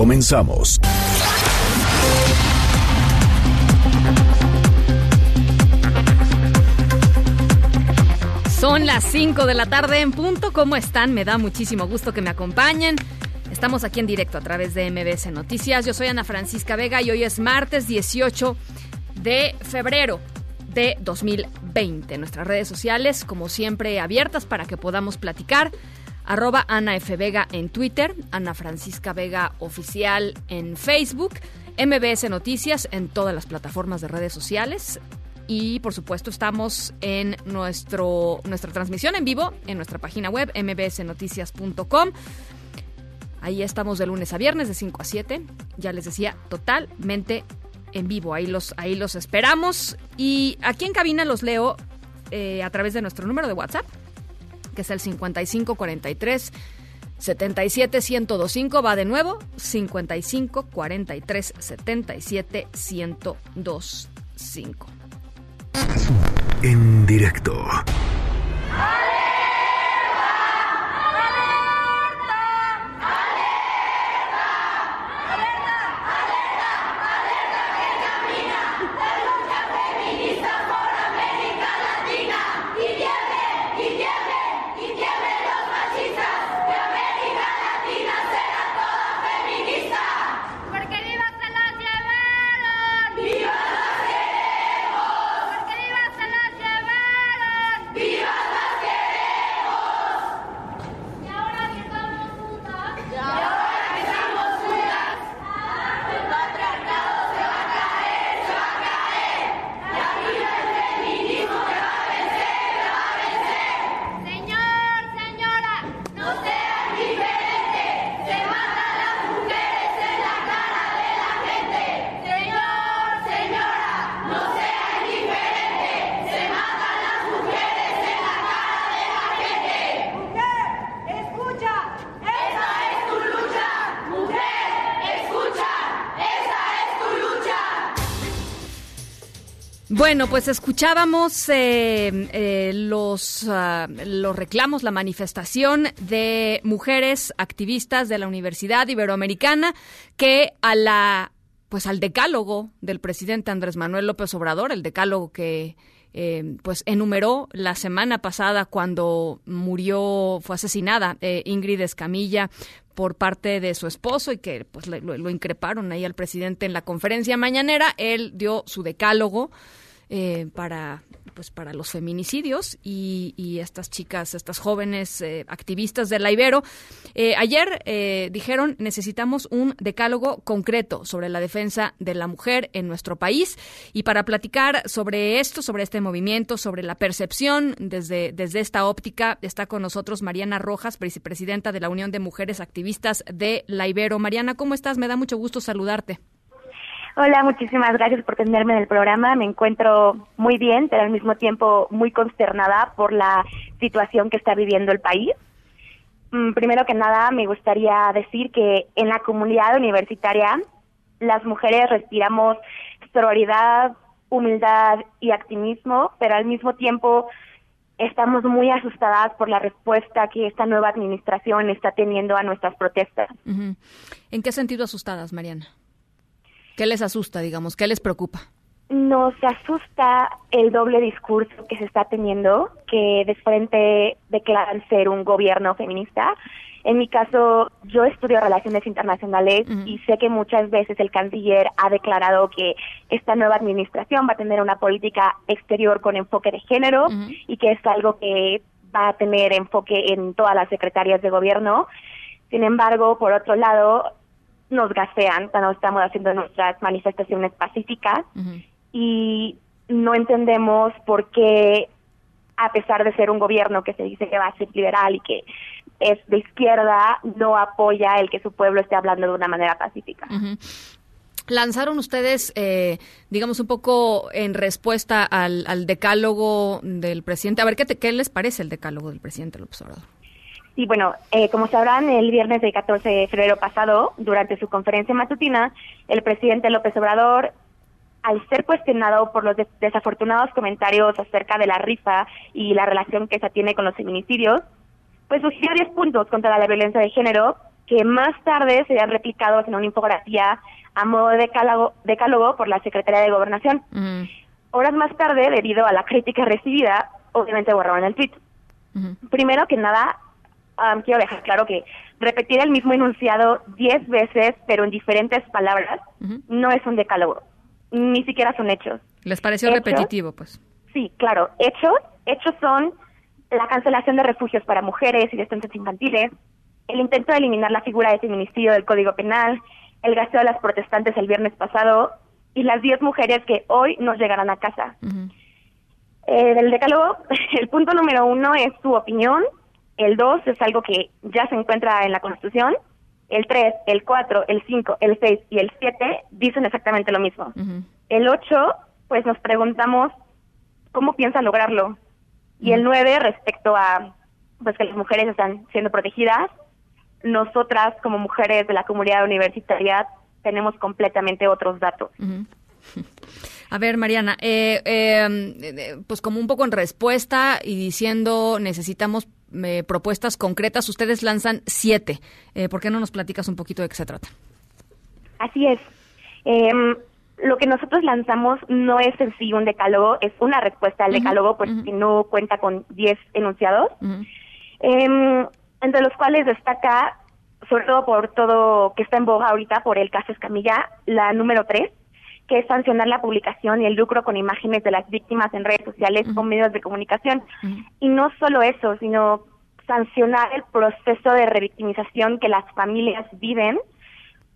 Comenzamos. Son las 5 de la tarde en punto. ¿Cómo están? Me da muchísimo gusto que me acompañen. Estamos aquí en directo a través de MBS Noticias. Yo soy Ana Francisca Vega y hoy es martes 18 de febrero de 2020. Nuestras redes sociales, como siempre, abiertas para que podamos platicar. Arroba Ana F. Vega en Twitter, Ana Francisca Vega Oficial en Facebook, MBS Noticias en todas las plataformas de redes sociales. Y por supuesto estamos en nuestro, nuestra transmisión en vivo en nuestra página web mbsnoticias.com. Ahí estamos de lunes a viernes de 5 a 7. Ya les decía, totalmente en vivo. Ahí los, ahí los esperamos. Y aquí en cabina los leo eh, a través de nuestro número de WhatsApp, que es el 5543 77 1025. Va de nuevo, 55 43 77 1025. En directo. Porque vivas se las llevaron. ¡Viva las queremos! Porque vivas se las llevaron. ¡Viva las queremos! Y ahora que estamos juntas. Y ahora que estamos juntas. El patriarcado se va a caer, se va a caer. La vida del feminismo se va a vencer, se va a vencer. Señor, señora, no sean diferentes. Se matan las mujeres en la cara de la gente. Señor, señora, no sean diferentes. Se matan las mujeres en la cara de la gente. Mujer, escucha. Esa es tu lucha. Mujer, escucha. Esa es tu lucha. Bueno, pues escuchábamos eh, eh, los, ah, los reclamos, la manifestación de mujeres activistas de la Universidad Iberoamericana que a la pues al decálogo del presidente Andrés Manuel López Obrador, el decálogo que eh, pues enumeró la semana pasada cuando murió, fue asesinada eh, Ingrid Escamilla por parte de su esposo y que pues le- lo, lo increparon ahí al presidente en la conferencia mañanera. Él dio su decálogo eh, para pues para los feminicidios y, y estas chicas, estas jóvenes eh, activistas de la Ibero, eh, ayer eh, dijeron necesitamos un decálogo concreto sobre la defensa de la mujer en nuestro país y para platicar sobre esto, sobre este movimiento, sobre la percepción desde, desde esta óptica, está con nosotros Mariana Rojas, vicepresidenta de la Unión de Mujeres Activistas de la Ibero. Mariana, ¿cómo estás? Me da mucho gusto saludarte. Hola, muchísimas gracias por tenerme en el programa. Me encuentro muy bien, pero al mismo tiempo muy consternada por la situación que está viviendo el país. Mm, Primero que nada, me gustaría decir que en la comunidad universitaria las mujeres respiramos sororidad, humildad y activismo, pero al mismo tiempo estamos muy asustadas por la respuesta que esta nueva administración está teniendo a nuestras protestas. ¿En qué sentido asustadas, Mariana? ¿Qué les asusta, digamos? ¿Qué les preocupa? Nos asusta el doble discurso que se está teniendo, que de frente declaran ser un gobierno feminista. En mi caso, yo estudio relaciones internacionales y sé que muchas veces el canciller ha declarado que esta nueva administración va a tener una política exterior con enfoque de género y que es algo que va a tener enfoque en todas las secretarias de gobierno. Sin embargo, por otro lado, nos gasean cuando estamos haciendo nuestras manifestaciones pacíficas y no entendemos por qué, a pesar de ser un gobierno que se dice que va a ser liberal y que es de izquierda, no apoya el que su pueblo esté hablando de una manera pacífica. Lanzaron ustedes, eh, digamos, un poco en respuesta al, al, decálogo del presidente. A ver, ¿qué, te, ¿qué les parece el decálogo del presidente López Obrador? Sí, bueno, eh, como sabrán, el viernes del 14 de febrero pasado, durante su conferencia matutina, el presidente López Obrador, al ser cuestionado por los des desafortunados comentarios acerca de la rifa y la relación que se tiene con los feminicidios, pues sugirió 10 puntos contra la violencia de género que más tarde serían replicados en una infografía a modo de decálogo, decálogo por la Secretaría de Gobernación. Horas más tarde, debido a la crítica recibida, obviamente borraron el tweet. Primero que nada, um, quiero dejar claro que repetir el mismo enunciado diez veces, pero en diferentes palabras, uh -huh. no es un decálogo. Ni siquiera son hechos. ¿Les pareció hechos, repetitivo, pues? Sí, claro. Hechos, hechos son la cancelación de refugios para mujeres y de estancias infantiles, el intento de eliminar la figura de feminicidio del Código Penal, el gasteo de las protestantes el viernes pasado y las 10 mujeres que hoy nos llegarán a casa. Uh -huh. eh, del decálogo, el punto número uno es su opinión, el dos es algo que ya se encuentra en la Constitución, el tres, el cuatro, el cinco, el seis y el siete dicen exactamente lo mismo. Uh -huh. El ocho, pues nos preguntamos cómo piensa lograrlo. Y el nueve, respecto a pues que las mujeres están siendo protegidas, nosotras como mujeres de la comunidad universitaria tenemos completamente otros datos. Uh -huh. A ver, Mariana, eh, eh, pues como un poco en respuesta y diciendo necesitamos eh, propuestas concretas, ustedes lanzan siete. Eh, ¿Por qué no nos platicas un poquito de qué se trata? Así es. Em, lo que nosotros lanzamos no es en sí un decálogo, es una respuesta al uh -huh. decálogo porque uh -huh. no cuenta con diez enunciados. Uh -huh. eh, entre los cuales destaca, sobre todo por todo que está en boga ahorita, por el caso Escamilla, la número tres, que es sancionar la publicación y el lucro con imágenes de las víctimas en redes sociales uh -huh. o medios de comunicación. Uh -huh. Y no solo eso, sino sancionar el proceso de revictimización que las familias viven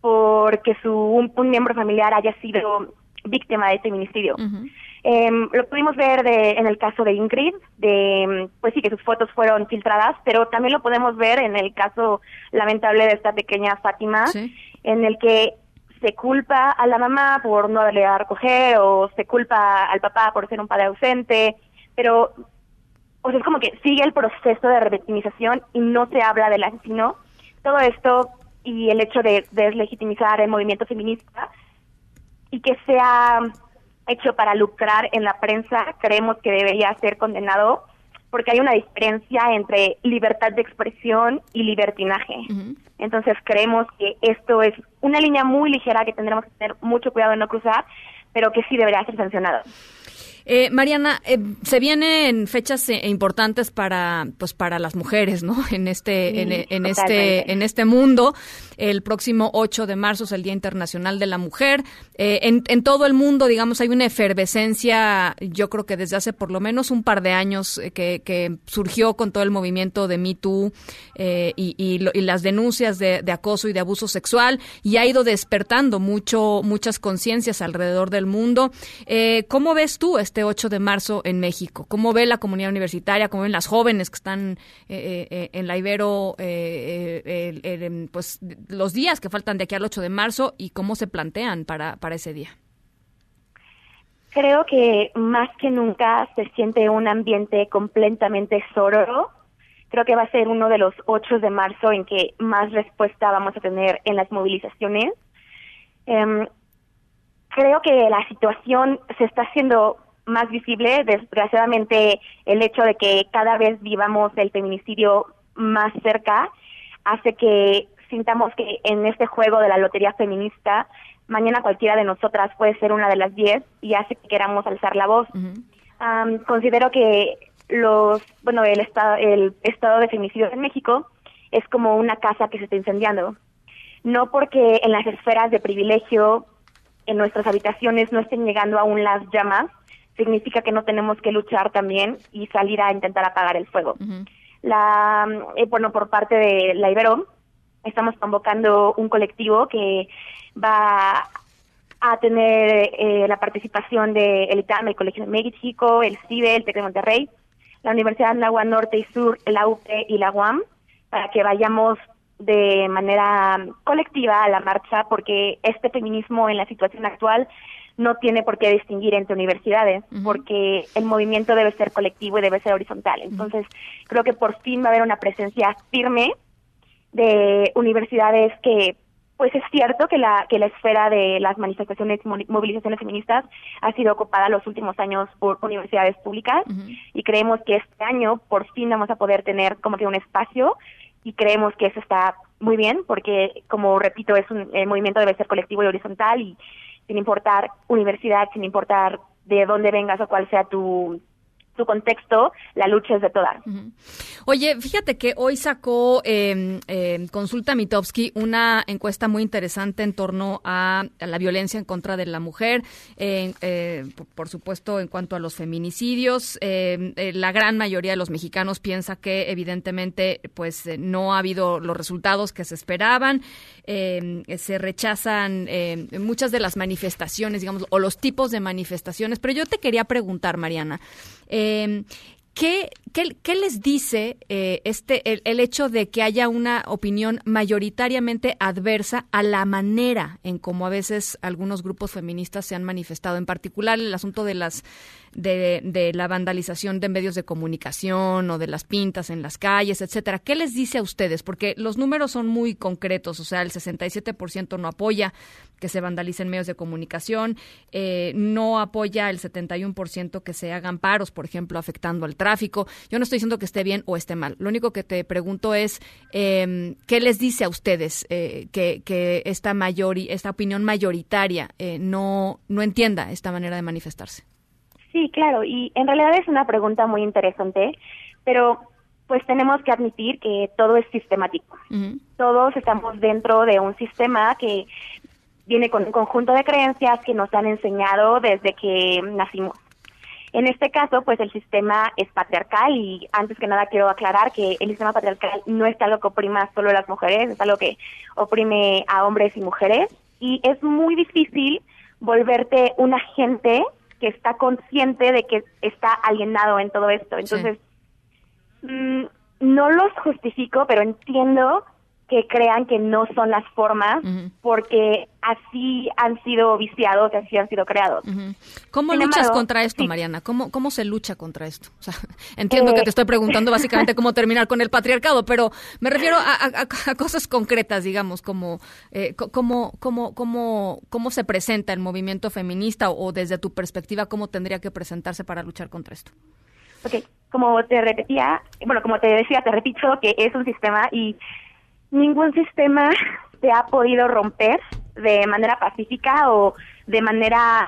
porque su un, un miembro familiar haya sido víctima de feminicidio. Uh -huh. Eh, lo pudimos ver de, en el caso de Ingrid, de pues sí que sus fotos fueron filtradas, pero también lo podemos ver en el caso lamentable de esta pequeña Fátima, sí. en el que se culpa a la mamá por no haberle a recoger o se culpa al papá por ser un padre ausente, pero o sea, es como que sigue el proceso de revictimización y no se habla del asesino. Todo esto y el hecho de deslegitimizar el movimiento feminista y que sea hecho para lucrar en la prensa, creemos que debería ser condenado porque hay una diferencia entre libertad de expresión y libertinaje. Uh -huh. Entonces creemos que esto es una línea muy ligera que tendremos que tener mucho cuidado en no cruzar, pero que sí debería ser sancionado. Eh, Mariana, eh, se vienen fechas eh, importantes para, pues, para las mujeres, ¿no? En este, sí, en, en este, en este mundo. El próximo 8 de marzo es el Día Internacional de la Mujer. Eh, en, en, todo el mundo, digamos, hay una efervescencia, yo creo que desde hace por lo menos un par de años eh, que, que surgió con todo el movimiento de Me Too y, y, lo, y, las denuncias de, de, acoso y de abuso sexual y ha ido despertando mucho, muchas conciencias alrededor del mundo. ¿Cómo ves tú este 8 de marzo en México? ¿Cómo ve la comunidad universitaria? ¿Cómo ven las jóvenes que están eh, eh, en la Ibero, eh, pues los días que faltan de aquí al 8 de marzo y cómo se plantean para, para ese día? Creo que más que nunca se siente un ambiente completamente sororo. Creo que va a ser uno de los 8 de marzo en que más respuesta vamos a tener en las movilizaciones. Um, creo que la situación se está haciendo más visible, desgraciadamente el hecho de que cada vez vivamos el feminicidio más cerca hace que sintamos que en este juego de la lotería feminista mañana cualquiera de nosotras puede ser una de las diez y hace que queramos alzar la voz. Uh -huh. um, considero que los, bueno, el estado, el estado de feminicidio en México es como una casa que se está incendiando. No porque en las esferas de privilegio, en nuestras habitaciones no estén llegando aún las llamas, significa que no tenemos que luchar también y salir a intentar apagar el fuego. Uh -huh. La, eh, bueno, por parte de la Ibero, estamos convocando un colectivo que va a tener eh, la participación de el ITAM, el Colegio de México, el CIBE, el TEC de Monterrey, la Universidad de Agua Norte y Sur, la UP y la UAM, para que vayamos de manera colectiva a la marcha porque este feminismo en la situación actual no tiene por qué distinguir entre universidades, porque el movimiento debe ser colectivo y debe ser horizontal. Entonces, creo que por fin va a haber una presencia firme de universidades que pues es cierto que la que la esfera de las manifestaciones y movilizaciones feministas ha sido ocupada los últimos años por universidades públicas y creemos que este año por fin vamos a poder tener como que un espacio y creemos que eso está muy bien porque como repito es un el movimiento debe ser colectivo y horizontal y sin importar universidad sin importar de dónde vengas o cuál sea tu su contexto, la lucha es de todas. Oye, fíjate que hoy sacó eh, eh, Consulta Mitowski una encuesta muy interesante en torno a, la violencia en contra de la mujer, eh, por, supuesto en cuanto a los feminicidios. Eh, eh, la gran mayoría de los mexicanos piensa que evidentemente pues no ha habido los resultados que se esperaban. se rechazan muchas de las manifestaciones, digamos, o los tipos de manifestaciones. Pero yo te quería preguntar, Mariana. Eh, ¿Qué, qué, les dice eh, este el, el, hecho de que haya una opinión mayoritariamente adversa a la manera en cómo a veces algunos grupos feministas se han manifestado, en particular el asunto de las de, de, la vandalización de medios de comunicación o de las pintas en las calles, etcétera. ¿Qué les dice a ustedes? Porque los números son muy concretos, o sea, el 67% no apoya que se vandalicen medios de comunicación, eh, no apoya el 71% que se hagan paros, por ejemplo, afectando al tráfico. Yo no estoy diciendo que esté bien o esté mal. Lo único que te pregunto es eh, qué les dice a ustedes eh, que, que, esta mayor esta opinión mayoritaria eh, no no entienda esta manera de manifestarse. Sí, claro, y en realidad es una pregunta muy interesante, pero pues tenemos que admitir que todo es sistemático. Uh -huh. Todos estamos dentro de un sistema que viene con un conjunto de creencias que nos han enseñado desde que nacimos. En este caso, pues el sistema es patriarcal y antes que nada quiero aclarar que el sistema patriarcal no es algo que oprima solo a las mujeres, es algo que oprime a hombres y mujeres y es muy difícil volverte un agente que está consciente de que está alienado en todo esto. Entonces, sí. mmm, no los justifico, pero entiendo que crean que no son las formas uh -huh. porque así han sido viciados, así han sido creados. Uh -huh. ¿Cómo Sin luchas embargo, contra esto, sí. Mariana? ¿Cómo, ¿Cómo se lucha contra esto? O sea, entiendo eh, que te estoy preguntando básicamente cómo terminar con el patriarcado, pero me refiero a, a, a cosas concretas, digamos, como eh, cómo, cómo, cómo, cómo se presenta el movimiento feminista o, o desde tu perspectiva, cómo tendría que presentarse para luchar contra esto. Ok, como te repetía, bueno, como te decía, te repito que es un sistema y ningún sistema se ha podido romper de manera pacífica o de manera,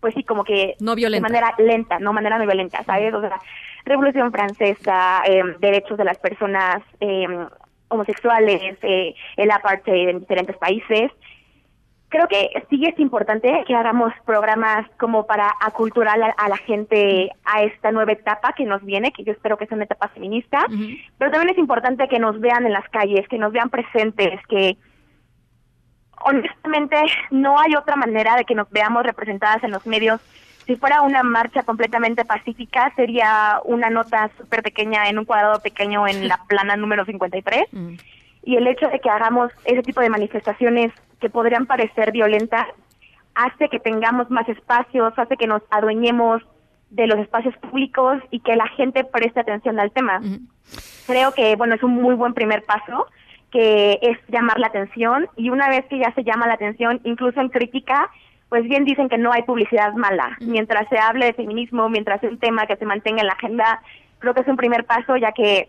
pues sí, como que... No violenta. De manera lenta, no manera no violenta, ¿sabes? O sea, Revolución Francesa, eh, derechos de las personas eh, homosexuales, eh, el apartheid en diferentes países, creo que sí es importante que hagamos programas como para aculturar a, a, la gente a esta nueva etapa que nos viene, que yo espero que sea una etapa feminista, uh -huh. pero también es importante que nos vean en las calles, que nos vean presentes, que honestamente no hay otra manera de que nos veamos representadas en los medios. Si fuera una marcha completamente pacífica, sería una nota súper pequeña en un cuadrado pequeño en la plana número 53. Uh -huh. Y el hecho de que hagamos ese tipo de manifestaciones que podrían parecer violentas hace que tengamos más espacios, hace que nos adueñemos de los espacios públicos y que la gente preste atención al tema. Uh -huh. Creo que, bueno, es un muy buen primer paso, que es llamar la atención y una vez que ya se llama la atención, incluso en crítica, pues bien dicen que no hay publicidad mala. Uh -huh. Mientras se hable de feminismo, mientras es un tema que se mantenga en la agenda, creo que es un primer paso, ya que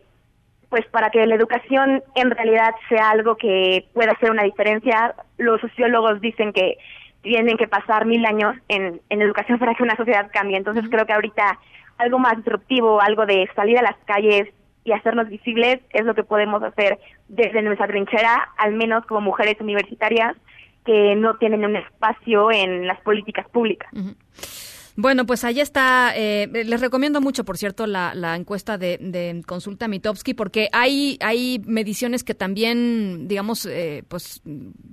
pues para que la educación en realidad sea algo que pueda hacer una diferencia, los sociólogos dicen que tienen que pasar mil años en, en educación para que una sociedad cambie. Entonces creo que ahorita algo más disruptivo, algo de salir a las calles y hacernos visibles es lo que podemos hacer desde nuestra trinchera, al menos como mujeres universitarias que no tienen un espacio en las políticas públicas. Uh -huh. Bueno, pues ahí está. Eh, les recomiendo mucho, por cierto, la, la encuesta de, de, Consulta Mitowski, porque hay, hay mediciones que también, digamos, eh, pues,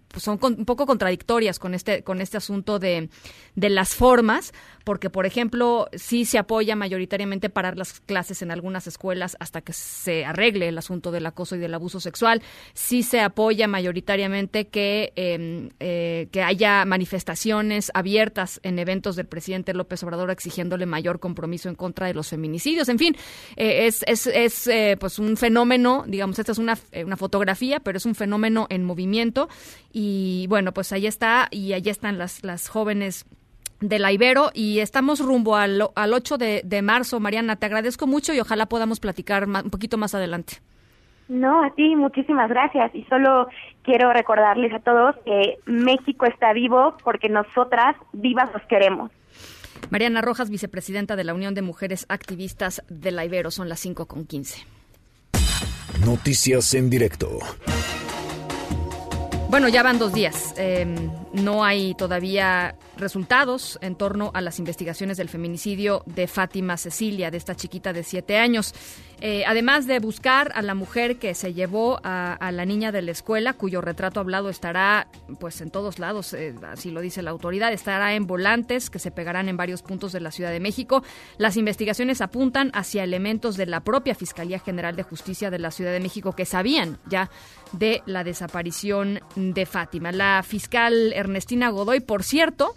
pues, son un poco contradictorias con este, con este asunto de, de las formas, porque, por ejemplo, sí se apoya mayoritariamente parar las clases en algunas escuelas hasta que se arregle el asunto del acoso y del abuso sexual. Sí se apoya mayoritariamente que, em, eh, que haya manifestaciones abiertas en eventos del presidente López López exigiéndole mayor compromiso en contra de los feminicidios. En fin, eh, es, es, es eh, pues un fenómeno, digamos, esta es una, eh, una fotografía, pero es un fenómeno en movimiento. Y bueno, pues ahí está, y allí están las, las jóvenes de la Ibero y estamos rumbo al, al 8 de, de, marzo. Mariana, te agradezco mucho y ojalá podamos platicar un poquito más adelante. No, a ti muchísimas gracias y solo quiero recordarles a todos que México está vivo porque nosotras vivas los queremos. Mariana Rojas, vicepresidenta de la Unión de Mujeres Activistas de la Ibero, son las 5 con 15. Noticias en directo. Bueno, ya van dos días. Eh, no hay todavía resultados en torno a las investigaciones del feminicidio de Fátima Cecilia, de esta chiquita de siete años. Eh, además de buscar a la mujer que se llevó a, la niña de la escuela, cuyo retrato hablado estará pues en todos lados, eh, así lo dice la autoridad, estará en volantes que se pegarán en varios puntos de la Ciudad de México. Las investigaciones apuntan hacia elementos de la propia Fiscalía General de Justicia de la Ciudad de México que sabían ya de la desaparición de Fátima. La fiscal Ernestina Godoy, por cierto,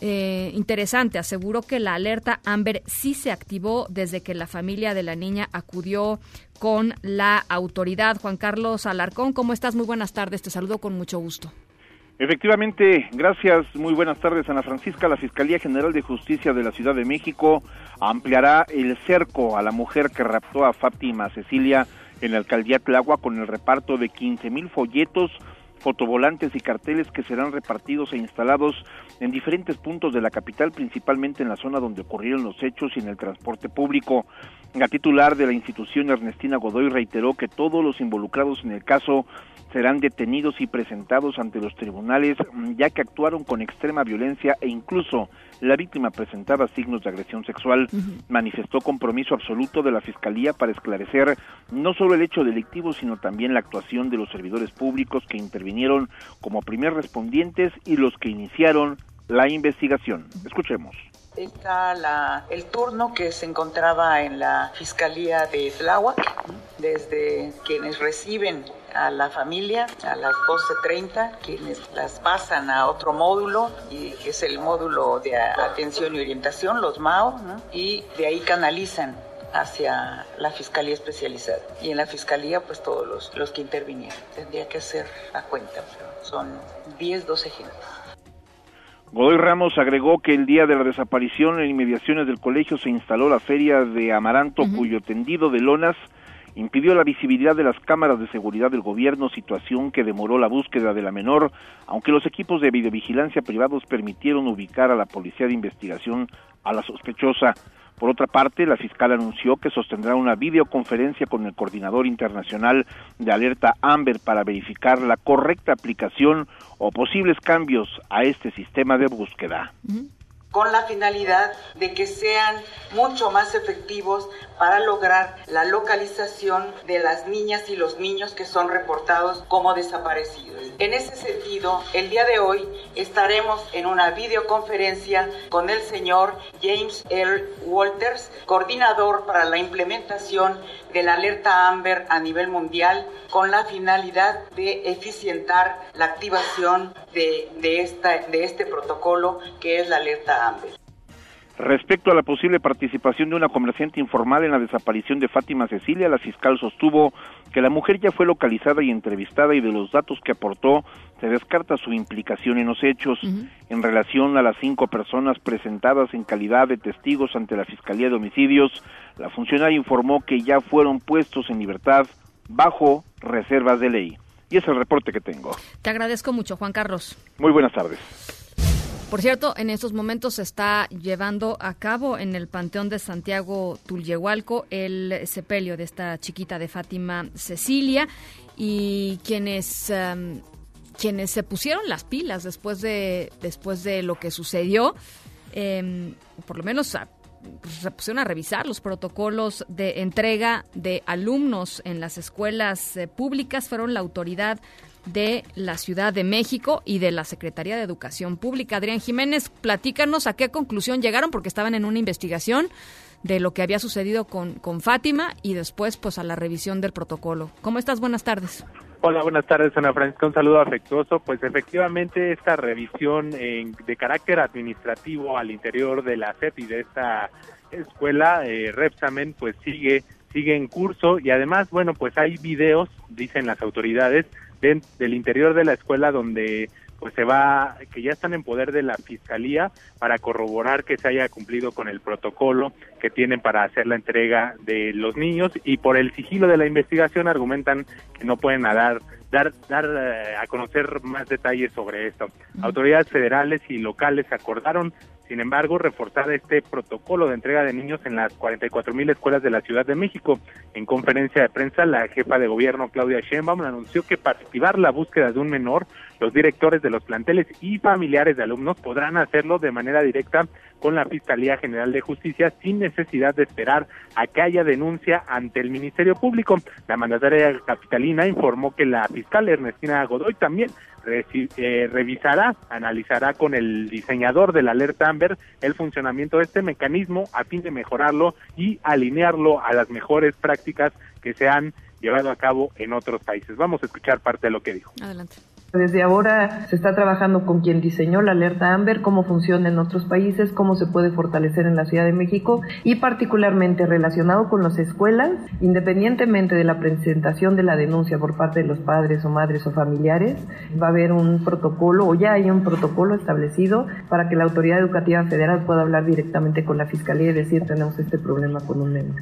eh, interesante, aseguró que la alerta Amber sí se activó desde que la familia de la niña acudió con la autoridad. Juan Carlos Alarcón, ¿cómo estás? Muy buenas tardes, te saludo con mucho gusto. Efectivamente, gracias, muy buenas tardes Ana Francisca. La Fiscalía General de Justicia de la Ciudad de México ampliará el cerco a la mujer que raptó a Fátima Cecilia en la alcaldía Tlagua con el reparto de 15 mil folletos fotovolantes y carteles que serán repartidos e instalados en diferentes puntos de la capital, principalmente en la zona donde ocurrieron los hechos y en el transporte público. La titular de la institución, Ernestina Godoy, reiteró que todos los involucrados en el caso serán detenidos y presentados ante los tribunales, ya que actuaron con extrema violencia e incluso la víctima presentaba signos de agresión sexual. Uh -huh. Manifestó compromiso absoluto de la Fiscalía para esclarecer no solo el hecho delictivo, sino también la actuación de los servidores públicos que intervinieron como primer respondientes y los que iniciaron la investigación. Escuchemos. Está la, el turno que se encontraba en la Fiscalía de Tláhuac, desde quienes reciben a la familia a las 12.30, quienes las pasan a otro módulo, y que es el módulo de atención y orientación, los MAO, y de ahí canalizan hacia la fiscalía especializada. Y en la fiscalía, pues todos los, los que intervinieron. Tendría que hacer la cuenta, pero son 10, 12 gentes. Godoy Ramos agregó que el día de la desaparición en inmediaciones del colegio se instaló la feria de Amaranto, uh -huh. cuyo tendido de lonas impidió la visibilidad de las cámaras de seguridad del gobierno, situación que demoró la búsqueda de la menor, aunque los equipos de videovigilancia privados permitieron ubicar a la policía de investigación a la sospechosa. Por otra parte, la fiscal anunció que sostendrá una videoconferencia con el coordinador internacional de alerta Amber para verificar la correcta aplicación o posibles cambios a este sistema de búsqueda. Con la finalidad de que sean mucho más efectivos para lograr la localización de las niñas y los niños que son reportados como desaparecidos. En ese sentido, el día de hoy estaremos en una videoconferencia con el señor James L. Walters, coordinador para la implementación de la alerta Amber a nivel mundial, con la finalidad de eficientar la activación de, de, esta, de este protocolo que es la alerta Amber. Respecto a la posible participación de una comerciante informal en la desaparición de Fátima Cecilia, la fiscal sostuvo que la mujer ya fue localizada y entrevistada y de los datos que aportó se descarta su implicación en los hechos. Uh -huh. En relación a las cinco personas presentadas en calidad de testigos ante la Fiscalía de Homicidios, la funcionaria informó que ya fueron puestos en libertad bajo reservas de ley. Y es el reporte que tengo. Te agradezco mucho, Juan Carlos. Muy buenas tardes. Por cierto, en estos momentos se está llevando a cabo en el Panteón de Santiago Tulyehualco el sepelio de esta chiquita de Fátima Cecilia y quienes um, quienes se pusieron las pilas después de después de lo que sucedió eh, por lo menos pues, se pusieron a revisar los protocolos de entrega de alumnos en las escuelas eh, públicas, fueron la autoridad de la Ciudad de México y de la Secretaría de Educación Pública. Adrián Jiménez, platícanos a qué conclusión llegaron, porque estaban en una investigación de lo que había sucedido con, con Fátima y después pues a la revisión del protocolo. ¿Cómo estás? Buenas tardes. Hola, buenas tardes, Ana Francisca. Un saludo afectuoso. Pues efectivamente esta revisión en- de carácter administrativo al interior de la SEP y de esta escuela, eh, Repsamen, pues sigue sigue en curso y además, bueno, pues hay videos, dicen las autoridades, de- del interior de la escuela donde pues se va, que ya están en poder de la fiscalía para corroborar que se haya cumplido con el protocolo que tienen para hacer la entrega de los niños y por el sigilo de la investigación argumentan que no pueden dar dar dar eh, a conocer más detalles sobre esto. Autoridades federales y locales acordaron sin embargo, reforzar este protocolo de entrega de niños en las 44 mil escuelas de la Ciudad de México. En conferencia de prensa, la jefa de gobierno, Claudia Sheinbaum, anunció que para activar la búsqueda de un menor, los directores de los planteles y familiares de alumnos podrán hacerlo de manera directa con la Fiscalía General de Justicia sin necesidad de esperar a que haya denuncia ante el Ministerio Público. La mandataria capitalina informó que la fiscal Ernestina Godoy también eh, revisará, analizará con el diseñador de la alerta Amber el funcionamiento de este mecanismo a fin de mejorarlo y alinearlo a las mejores prácticas que se han llevado a cabo en otros países. Vamos a escuchar parte de lo que dijo. Adelante. Desde ahora se está trabajando con quien diseñó la alerta Amber, cómo funciona en otros países, cómo se puede fortalecer en la Ciudad de México y particularmente relacionado con las escuelas, independientemente de la presentación de la denuncia por parte de los padres o madres o familiares, va a haber un protocolo o ya hay un protocolo establecido para que la autoridad educativa federal pueda hablar directamente con la fiscalía y decir tenemos este problema con un menor.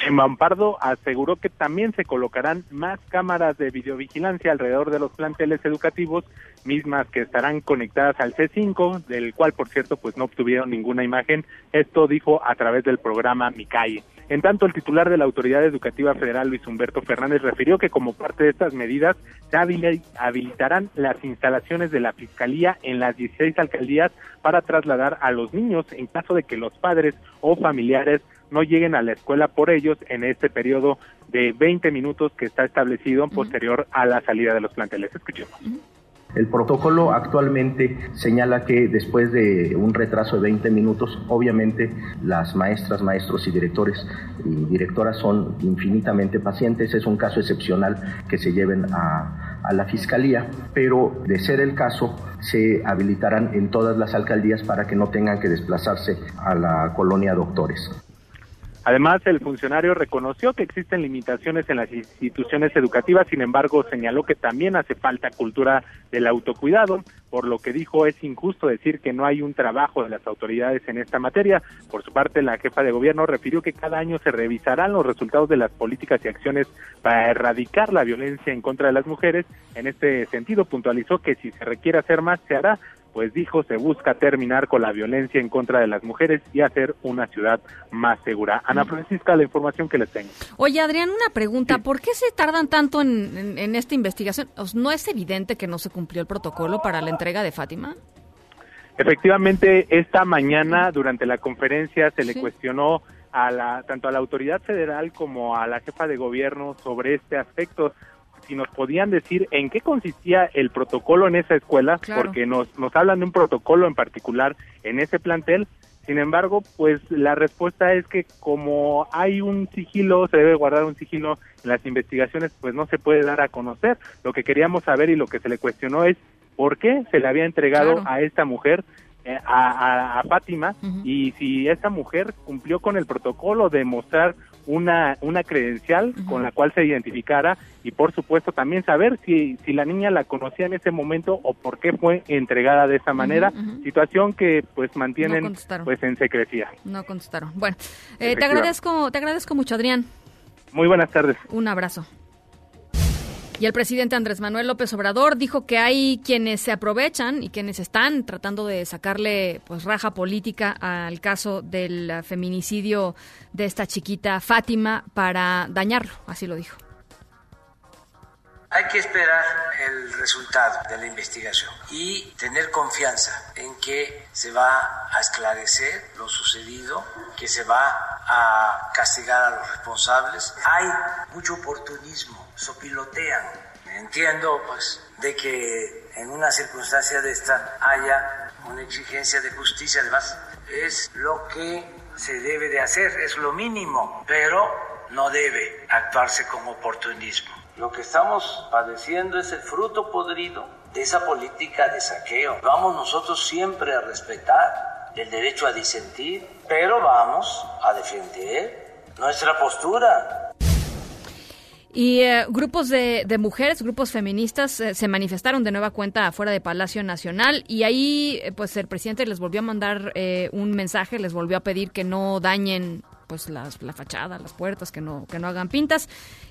Sheinbaum Pardo aseguró que también se colocarán más cámaras de videovigilancia alrededor de los planteles educativos, mismas que estarán conectadas al C5, del cual, por cierto, pues no obtuvieron ninguna imagen. Esto dijo a través del programa Mi Calle. En tanto, el titular de la Autoridad Educativa Federal, Luis Humberto Fernández, refirió que como parte de estas medidas se habili- habilitarán las instalaciones de la Fiscalía en las 16 alcaldías para trasladar a los niños en caso de que los padres o familiares no lleguen a la escuela por ellos en este periodo de 20 minutos que está establecido posterior a la salida de los planteles. Escuchemos. El protocolo actualmente señala que después de un retraso de 20 minutos, obviamente las maestras, maestros y directores y directoras son infinitamente pacientes. Es un caso excepcional que se lleven a, a la fiscalía, pero de ser el caso, se habilitarán en todas las alcaldías para que no tengan que desplazarse a la colonia doctores. Además, el funcionario reconoció que existen limitaciones en las instituciones educativas, sin embargo, señaló que también hace falta cultura del autocuidado, por lo que dijo es injusto decir que no hay un trabajo de las autoridades en esta materia. Por su parte, la jefa de gobierno refirió que cada año se revisarán los resultados de las políticas y acciones para erradicar la violencia en contra de las mujeres. En este sentido, puntualizó que si se requiere hacer más, se hará pues dijo se busca terminar con la violencia en contra de las mujeres y hacer una ciudad más segura. Ana Francisca, la información que les tengo. Oye, Adrián, una pregunta. ¿Por qué se tardan tanto en, en- en esta investigación? ¿Os- ¿No es evidente que no se cumplió el protocolo para la entrega de Fátima? Efectivamente, esta mañana durante la conferencia se le Sí. cuestionó a la tanto a la autoridad federal como a la jefa de gobierno sobre este aspecto si nos podían decir en qué consistía el protocolo en esa escuela, Claro. porque nos, nos hablan de un protocolo en particular en ese plantel. Sin embargo, pues la respuesta es que como hay un sigilo, se debe guardar un sigilo en las investigaciones, pues no se puede dar a conocer. Lo que queríamos saber y lo que se le cuestionó es por qué se le había entregado Claro. a esta mujer eh, a, a- a Fátima y si esa mujer cumplió con el protocolo de mostrar una, una credencial con la cual se identificara y por supuesto también saber si, si la niña la conocía en ese momento o por qué fue entregada de esa manera, situación que pues mantienen pues en secrecía. No contestaron. Bueno, eh, te agradezco, te agradezco mucho, Adrián. Muy buenas tardes. Un abrazo. Y el presidente Andrés Manuel López Obrador dijo que hay quienes se aprovechan y quienes están tratando de sacarle pues raja política al caso del feminicidio de esta chiquita Fátima para dañarlo, así lo dijo. Hay que esperar el resultado de la investigación y tener confianza en que se va a esclarecer lo sucedido, que se va a castigar a los responsables. Hay mucho oportunismo, sopilotean. Entiendo pues de que en una circunstancia de esta haya una exigencia de justicia, además es lo que se debe de hacer, es lo mínimo, pero no debe actuarse con oportunismo. Lo que estamos padeciendo es el fruto podrido de esa política de saqueo. Vamos nosotros siempre a respetar el derecho a disentir, pero vamos a defender nuestra postura. Y eh, grupos de, mujeres, grupos feministas eh, se manifestaron de nueva cuenta afuera de Palacio Nacional y ahí eh, pues el presidente les volvió a mandar un mensaje, les volvió a pedir que no dañen pues las, la fachada, las puertas, que no, que no hagan pintas,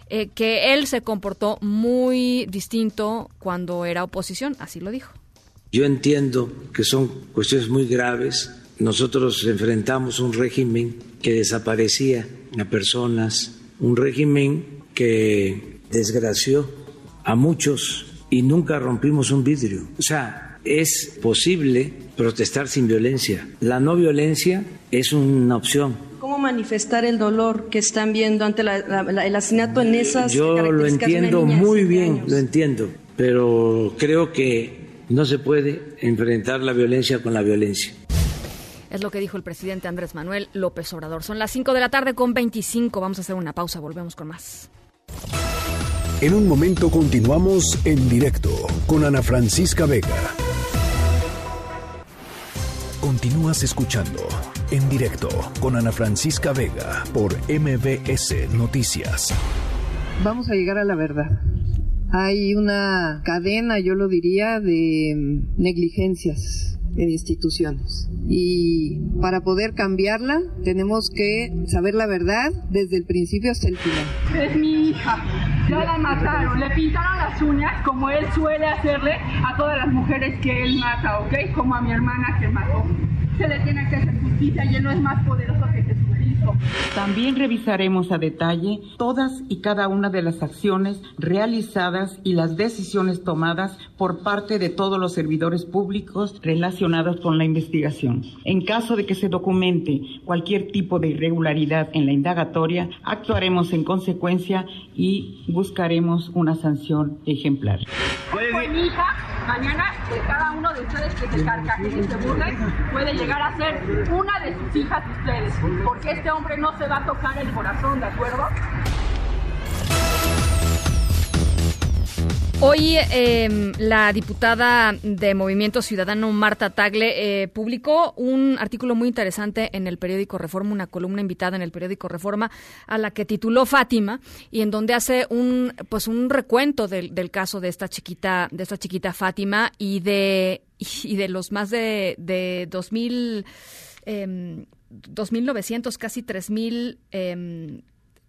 que él se comportó muy distinto cuando era oposición, así lo dijo. Yo entiendo que son cuestiones muy graves. Nosotros enfrentamos un régimen que desaparecía a personas, un régimen que desgració a muchos y nunca rompimos un vidrio. O sea, es posible protestar sin violencia. La no violencia es una opción. ¿Cómo manifestar el dolor que están viendo ante la, la, el asesinato en esas Yo lo entiendo muy bien, lo entiendo, pero creo que no se puede enfrentar la violencia con la violencia. Es lo que dijo el presidente Andrés Manuel López Obrador. Son las 5 de la tarde con 25. Vamos a hacer una pausa. Volvemos con más. En un momento continuamos en directo con Ana Francisca Vega. Continúas escuchando en directo con Ana Francisca Vega por MBS Noticias. Vamos a llegar a la verdad. Hay una cadena, yo lo diría, de negligencias en instituciones. Y para poder cambiarla tenemos que saber la verdad desde el principio hasta el final. Es mi hija, ya la mataron, le pintaron las uñas como él suele hacerle a todas las mujeres que él mata, ¿ok? Como a mi hermana que mató. Se le tiene que hacer justicia y él no es más poderoso que Jesucristo. También revisaremos a detalle todas y cada una de las acciones realizadas y las decisiones tomadas por parte de todos los servidores públicos relacionados con la investigación. En caso de que se documente cualquier tipo de irregularidad en la indagatoria, actuaremos en consecuencia y buscaremos una sanción ejemplar. Mi hija, mañana de cada uno de ustedes que se carcajeen y se burlen puede llegar a ser una de sus hijas de ustedes, porque este hombre no se va a tocar el corazón, ¿de acuerdo? Hoy eh, la diputada de Movimiento Ciudadano Marta Tagle eh, publicó un artículo muy interesante en el periódico Reforma, una columna invitada en el periódico Reforma, a la que tituló Fátima y en donde hace un pues un recuento del, del caso de esta chiquita de esta chiquita Fátima y de y de los más de de dos mil eh, 2.900, casi 3.000 eh,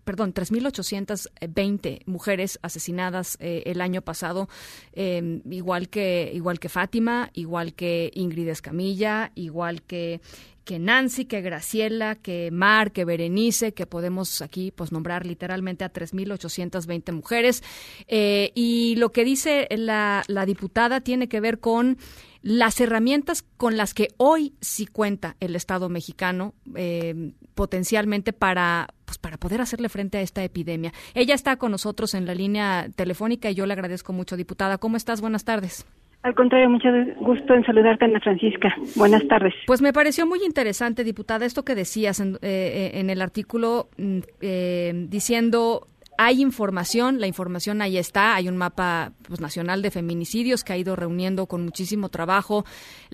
perdón, 3.820 mujeres asesinadas eh, el año pasado, eh, igual que igual que Fátima, igual que Ingrid Escamilla, igual que que Nancy, que Graciela, que Mar, que Berenice, que podemos aquí pues nombrar literalmente a 3.820 mujeres. Eh, y lo que dice la, la diputada tiene que ver con las herramientas con las que hoy sí cuenta el Estado mexicano eh, potencialmente para pues para poder hacerle frente a esta epidemia. Ella está con nosotros en la línea telefónica y yo le agradezco mucho, diputada. ¿Cómo estás? Buenas tardes. Al contrario, mucho gusto en saludarte, Ana Francisca. Buenas tardes. Pues me pareció muy interesante, diputada, esto que decías en, eh, en el artículo eh, diciendo hay información, la información ahí está, hay un mapa pues, nacional de feminicidios que ha ido reuniendo con muchísimo trabajo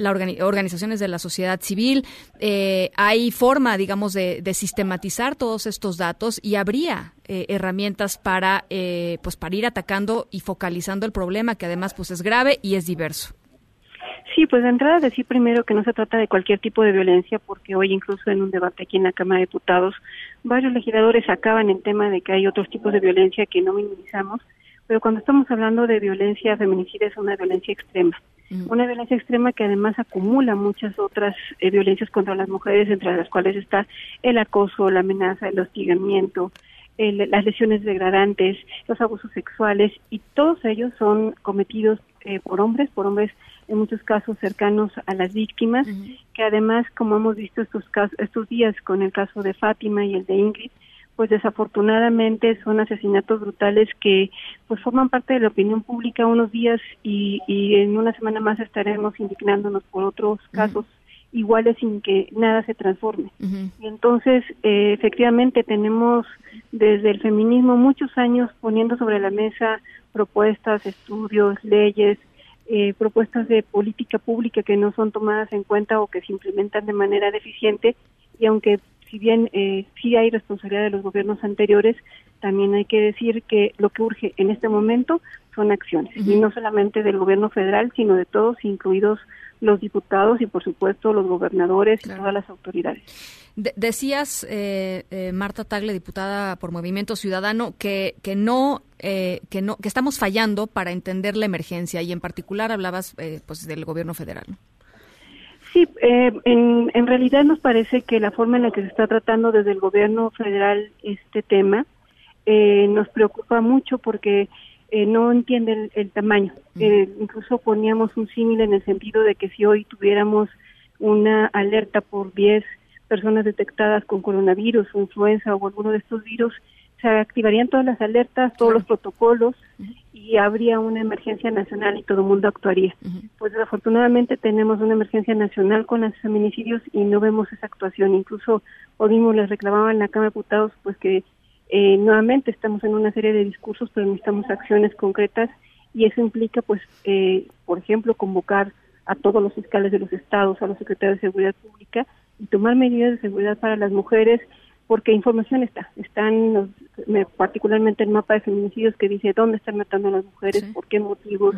organi organizaciones de la sociedad civil, eh, hay forma, digamos, de, de, sistematizar todos estos datos y habría eh, herramientas para, eh, pues, para ir atacando y focalizando el problema que además pues, es grave y es diverso. Sí, pues de entrada decir primero que no se trata de cualquier tipo de violencia, porque hoy incluso en un debate aquí en la Cámara de Diputados, varios legisladores acaban el tema de que hay otros tipos de violencia que no minimizamos, pero cuando estamos hablando de violencia feminicida es una violencia extrema. Mm. Una violencia extrema que además acumula muchas otras eh, violencias contra las mujeres, entre las cuales está el acoso, la amenaza, el hostigamiento, el- las lesiones degradantes, los abusos sexuales y todos ellos son cometidos eh, por hombres, por hombres en muchos casos cercanos a las víctimas, que además, como hemos visto estos casos, estos días con el caso de Fátima y el de Ingrid, pues desafortunadamente son asesinatos brutales que pues forman parte de la opinión pública unos días y, y en una semana más estaremos indignándonos por otros casos iguales sin que nada se transforme. Y entonces, eh, efectivamente, tenemos desde el feminismo muchos años poniendo sobre la mesa propuestas, estudios, leyes, eh, propuestas de política pública que no son tomadas en cuenta o que se implementan de manera deficiente. Y aunque, si bien eh, sí hay responsabilidad de los gobiernos anteriores, también hay que decir que lo que urge en este momento son acciones, y no solamente del gobierno federal, sino de todos, incluidos los diputados y, por supuesto, los gobernadores y todas las autoridades. De- decías, eh, eh, Marta Tagle, diputada por Movimiento Ciudadano, que, que no, eh, que no, que estamos fallando para entender la emergencia y en particular hablabas, eh, pues, del gobierno federal. ¿no? Sí, eh, en, en realidad nos parece que la forma en la que se está tratando desde el gobierno federal este tema eh, nos preocupa mucho porque eh, no entiende el, el tamaño. Eh, incluso poníamos un símil en el sentido de que si hoy tuviéramos una alerta por 10 personas detectadas con coronavirus o influenza o alguno de estos virus, se activarían todas las alertas, todos los protocolos y habría una emergencia nacional y todo el mundo actuaría. Pues desafortunadamente tenemos una emergencia nacional con los feminicidios y no vemos esa actuación. Incluso hoy mismo les reclamaban en la Cámara de Diputados pues que eh, nuevamente estamos en una serie de discursos, pero necesitamos acciones concretas y eso implica pues, eh, por ejemplo, convocar a todos los fiscales de los estados, a los secretarios de seguridad pública y tomar medidas de seguridad para las mujeres porque información está, están los- me- particularmente el mapa de feminicidios que dice dónde están matando a las mujeres, por qué motivos,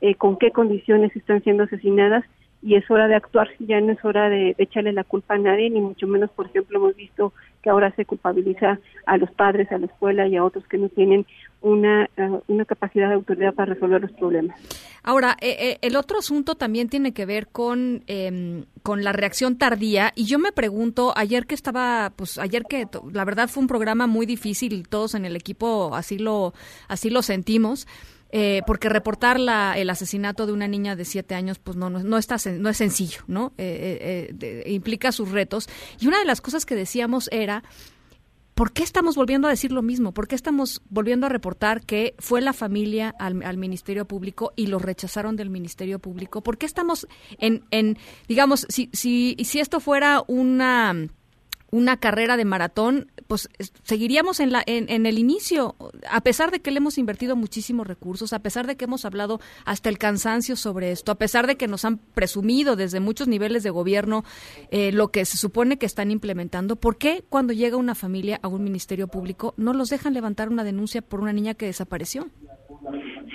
eh, con qué condiciones están siendo asesinadas y es hora de actuar, ya no es hora de, echarle la culpa a nadie, ni mucho menos, por ejemplo, hemos visto que ahora se culpabiliza a los padres, a la escuela y a otros que no tienen una, eh, una capacidad de autoridad para resolver los problemas. Ahora, eh, eh, el otro asunto también tiene que ver con, em, con la reacción tardía. Y yo me pregunto, ayer que estaba, pues ayer que la verdad fue un programa muy difícil, todos en el equipo así lo, así lo sentimos. Eh, porque reportar la, el asesinato de una niña de siete años, pues no, no, no está, no es sencillo, ¿no? Eh, eh, eh, de- implica sus retos. Y una de las cosas que decíamos era, ¿Por qué estamos volviendo a decir lo mismo? ¿Por qué estamos volviendo a reportar que fue la familia al, al Ministerio Público y lo rechazaron del Ministerio Público? ¿Por qué estamos en, en digamos, si, si, si esto fuera una una carrera de maratón, pues es- seguiríamos en, la, en, en el inicio, a pesar de que le hemos invertido muchísimos recursos, a pesar de que hemos hablado hasta el cansancio sobre esto, a pesar de que nos han presumido desde muchos niveles de gobierno eh, lo que se supone que están implementando, ¿por qué cuando llega una familia a un ministerio público no los dejan levantar una denuncia por una niña que desapareció?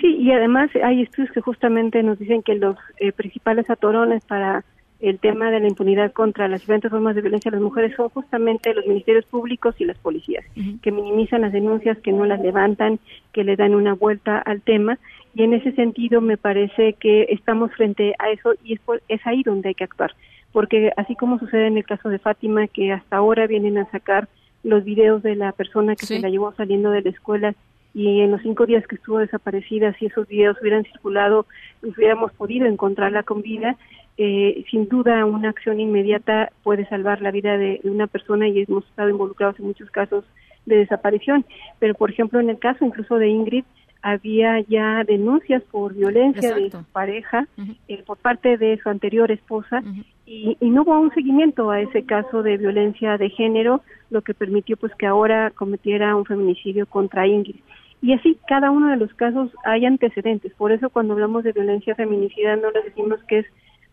Sí, y además hay estudios que justamente nos dicen que los eh, principales atorones para el tema de la impunidad contra las diferentes formas de violencia a las mujeres son justamente los ministerios públicos y las policías, que minimizan las denuncias, que no las levantan, que le dan una vuelta al tema. Y en ese sentido me parece que estamos frente a eso y es, por- es ahí donde hay que actuar. Porque así como sucede en el caso de Fátima, que hasta ahora vienen a sacar los videos de la persona que se la llevó saliendo de la escuela y en los cinco días que estuvo desaparecida, si esos videos hubieran circulado, hubiéramos podido encontrarla con vida, eh, sin duda una acción inmediata puede salvar la vida de, de una persona y hemos estado involucrados en muchos casos de desaparición. Pero, por ejemplo, en el caso incluso de Ingrid, había ya denuncias por violencia de su pareja eh, por parte de su anterior esposa y, y no hubo un seguimiento a ese caso de violencia de género, lo que permitió pues que ahora cometiera un feminicidio contra Ingrid. Y así cada uno de los casos hay antecedentes. Por eso cuando hablamos de violencia feminicida no les decimos que es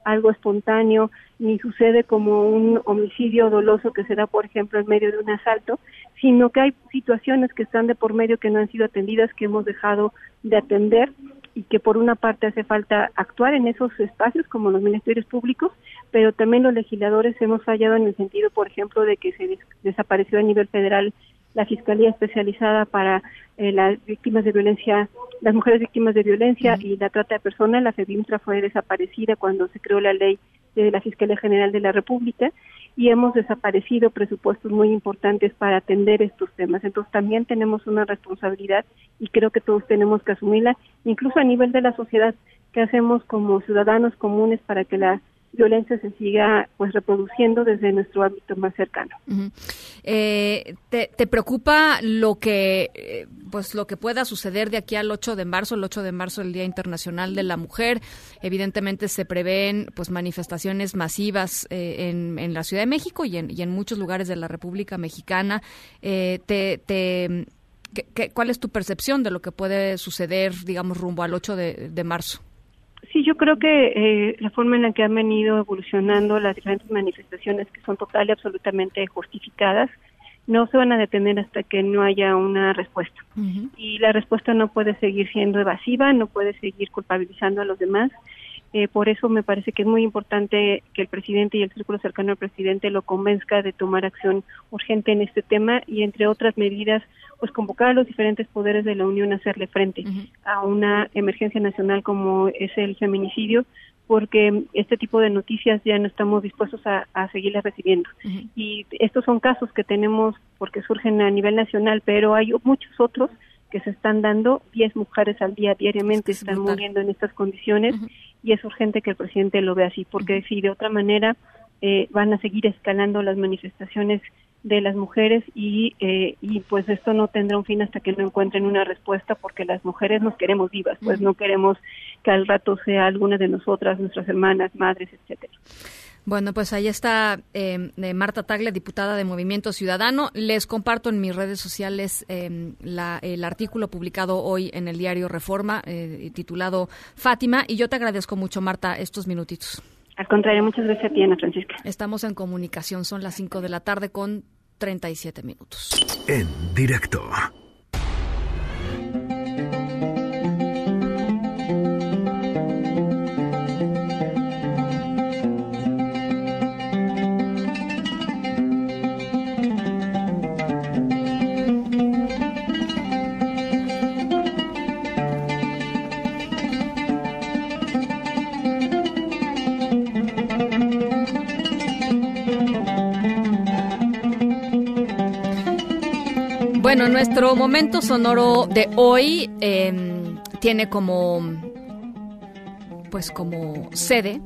algo espontáneo ni sucede como un homicidio doloso que se da, por ejemplo, en medio de un asalto, sino que hay situaciones que están de por medio que no han sido atendidas, que hemos dejado de atender y que por una parte hace falta actuar en esos espacios como los ministerios públicos, pero también los legisladores hemos fallado en el sentido, por ejemplo, de que se des- desapareció a nivel federal la Fiscalía Especializada para eh, las víctimas de violencia, las mujeres víctimas de violencia y la trata de personas. La FEBIMTRA fue desaparecida cuando se creó la ley de la Fiscalía General de la República y hemos desaparecido presupuestos muy importantes para atender estos temas. Entonces también tenemos una responsabilidad y creo que todos tenemos que asumirla, incluso a nivel de la sociedad, que hacemos como ciudadanos comunes para que la violencia se siga pues reproduciendo desde nuestro ámbito más cercano. eh, ¿te, ¿te, preocupa lo que eh, pues lo que pueda suceder de aquí al 8 de marzo, el 8 de marzo el Día Internacional de la Mujer? Evidentemente se prevén pues manifestaciones masivas eh, en, en, la Ciudad de México y en, y en, muchos lugares de la República Mexicana. Eh, te, te ¿qué, qué, cuál es tu percepción de lo que puede suceder, digamos, rumbo al 8 de, de marzo? Sí, yo creo que eh, la forma en la que han venido evolucionando las diferentes manifestaciones que son total y absolutamente justificadas no se van a detener hasta que no haya una respuesta. Uh -huh. Y la respuesta no puede seguir siendo evasiva, no puede seguir culpabilizando a los demás. Eh, por eso me parece que es muy importante que el presidente y el círculo cercano al presidente lo convenzca de tomar acción urgente en este tema y, entre otras medidas, pues convocar a los diferentes poderes de la Unión a hacerle frente uh -huh. a una emergencia nacional como es el feminicidio, porque este tipo de noticias ya no estamos dispuestos a, a seguirlas recibiendo. Uh -huh. Y estos son casos que tenemos porque surgen a nivel nacional, pero hay muchos otros que se están dando, 10 mujeres al día diariamente es están brutal. muriendo en estas condiciones uh -huh. Y es urgente que el presidente lo vea así, porque si de otra manera eh, van a seguir escalando las manifestaciones de las mujeres y, eh, y pues esto no tendrá un fin hasta que no encuentren una respuesta porque las mujeres nos queremos vivas, pues no queremos que al rato sea alguna de nosotras, nuestras hermanas, madres, etcétera. Bueno, pues ahí está eh, Marta Tagle, diputada de Movimiento Ciudadano. Les comparto en mis redes sociales eh, la, el artículo publicado hoy en el diario Reforma, eh, titulado Fátima, y yo te agradezco mucho, Marta, estos minutitos. Al contrario, muchas gracias a ti, Ana Francisca. Estamos en comunicación, son las 5 de la tarde con 37 minutos. En directo. Bueno, nuestro momento sonoro de hoy eh, tiene como, pues como sede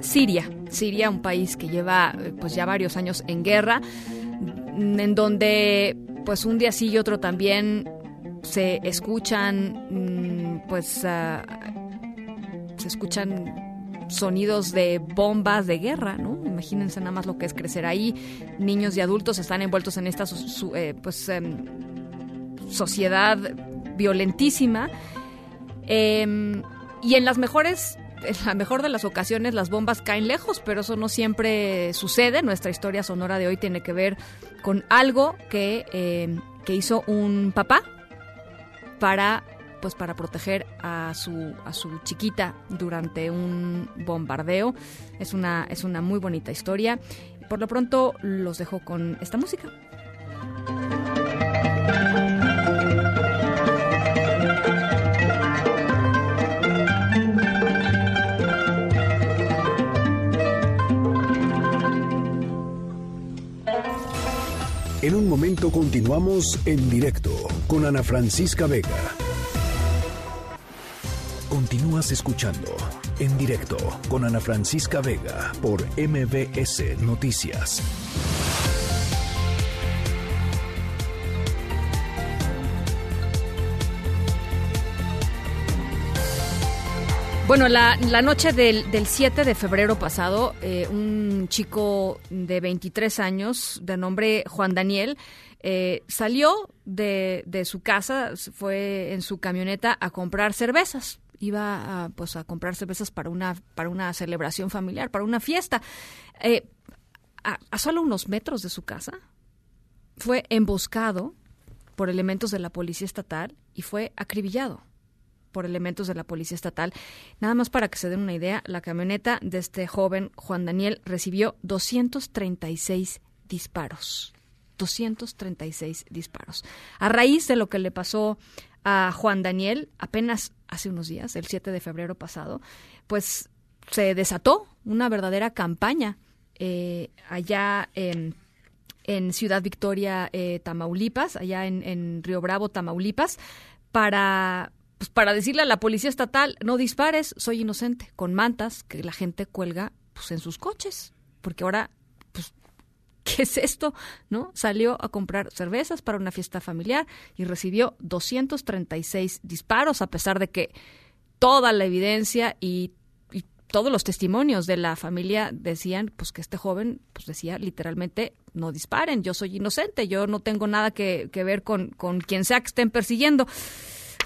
Siria. Siria, un país que lleva pues ya varios años en guerra, en donde pues un día sí y otro también se escuchan, pues uh, se escuchan sonidos de bombas de guerra, ¿no? Imagínense nada más lo que es crecer ahí. Niños y adultos están envueltos en esta su, eh, pues, eh, sociedad violentísima. Eh, y en las mejores, en la mejor de las ocasiones, las bombas caen lejos, pero eso no siempre sucede. Nuestra historia sonora de hoy tiene que ver con algo que, que hizo un papá para pues para proteger a su a su chiquita durante un bombardeo. Es una es una muy bonita historia. Por lo pronto los dejo con esta música. En un momento continuamos en directo con Ana Francisca Vega. Continúas escuchando en directo con Ana Francisca Vega por MBS Noticias. Bueno, la, la noche del, del, 7 de febrero pasado, eh, un chico de 23 años, de nombre Juan Daniel, eh, salió de, de, su casa, fue en su camioneta a comprar cervezas. Iba a, pues, a comprar cervezas para una, para una celebración familiar, para una fiesta. Eh, a, a solo unos metros de su casa, fue emboscado por elementos de la policía estatal y fue acribillado por elementos de la policía estatal. Nada más para que se den una idea, la camioneta de este joven Juan Daniel recibió 236 disparos. 236 disparos. A raíz de lo que le pasó a Juan Daniel apenas hace unos días, el 7 de febrero pasado, pues se desató una verdadera campaña eh, allá en, en Ciudad Victoria, eh, Tamaulipas, allá en, en Río Bravo, Tamaulipas, para pues para decirle a la policía estatal, no dispares, soy inocente, con mantas que la gente cuelga pues en sus coches, porque ahora ¿qué es esto? ¿No? Salió a comprar cervezas para una fiesta familiar y recibió 236 disparos a pesar de que toda la evidencia y, todos los testimonios de la familia decían pues que este joven pues decía literalmente no disparen, yo soy inocente, yo no tengo nada que, ver con, con quien sea que estén persiguiendo.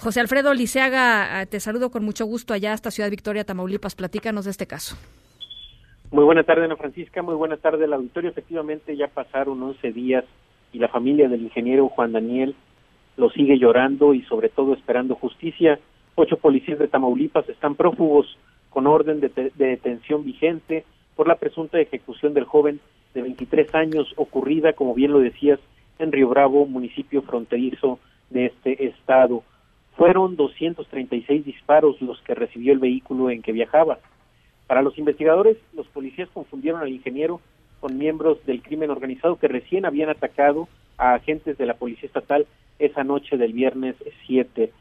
José Alfredo Liceaga, te saludo con mucho gusto allá hasta Ciudad Victoria, Tamaulipas. Platícanos de este caso. Muy buena tarde, Ana Francisca. Muy buena tarde al auditorio. Efectivamente, ya pasaron 11 días y la familia del ingeniero Juan Daniel lo sigue llorando y sobre todo esperando justicia. Ocho policías de Tamaulipas están prófugos con orden de, de detención vigente por la presunta ejecución del joven de 23 años ocurrida, como bien lo decías, en Río Bravo, municipio fronterizo de este estado. Fueron 236 disparos los que recibió el vehículo en que viajaba. Para los investigadores, los policías confundieron al ingeniero con miembros del crimen organizado que recién habían atacado a agentes de la Policía Estatal esa noche del viernes 7.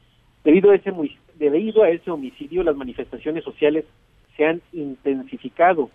Debido a ese, debido a ese homicidio, las manifestaciones sociales se han intensificado.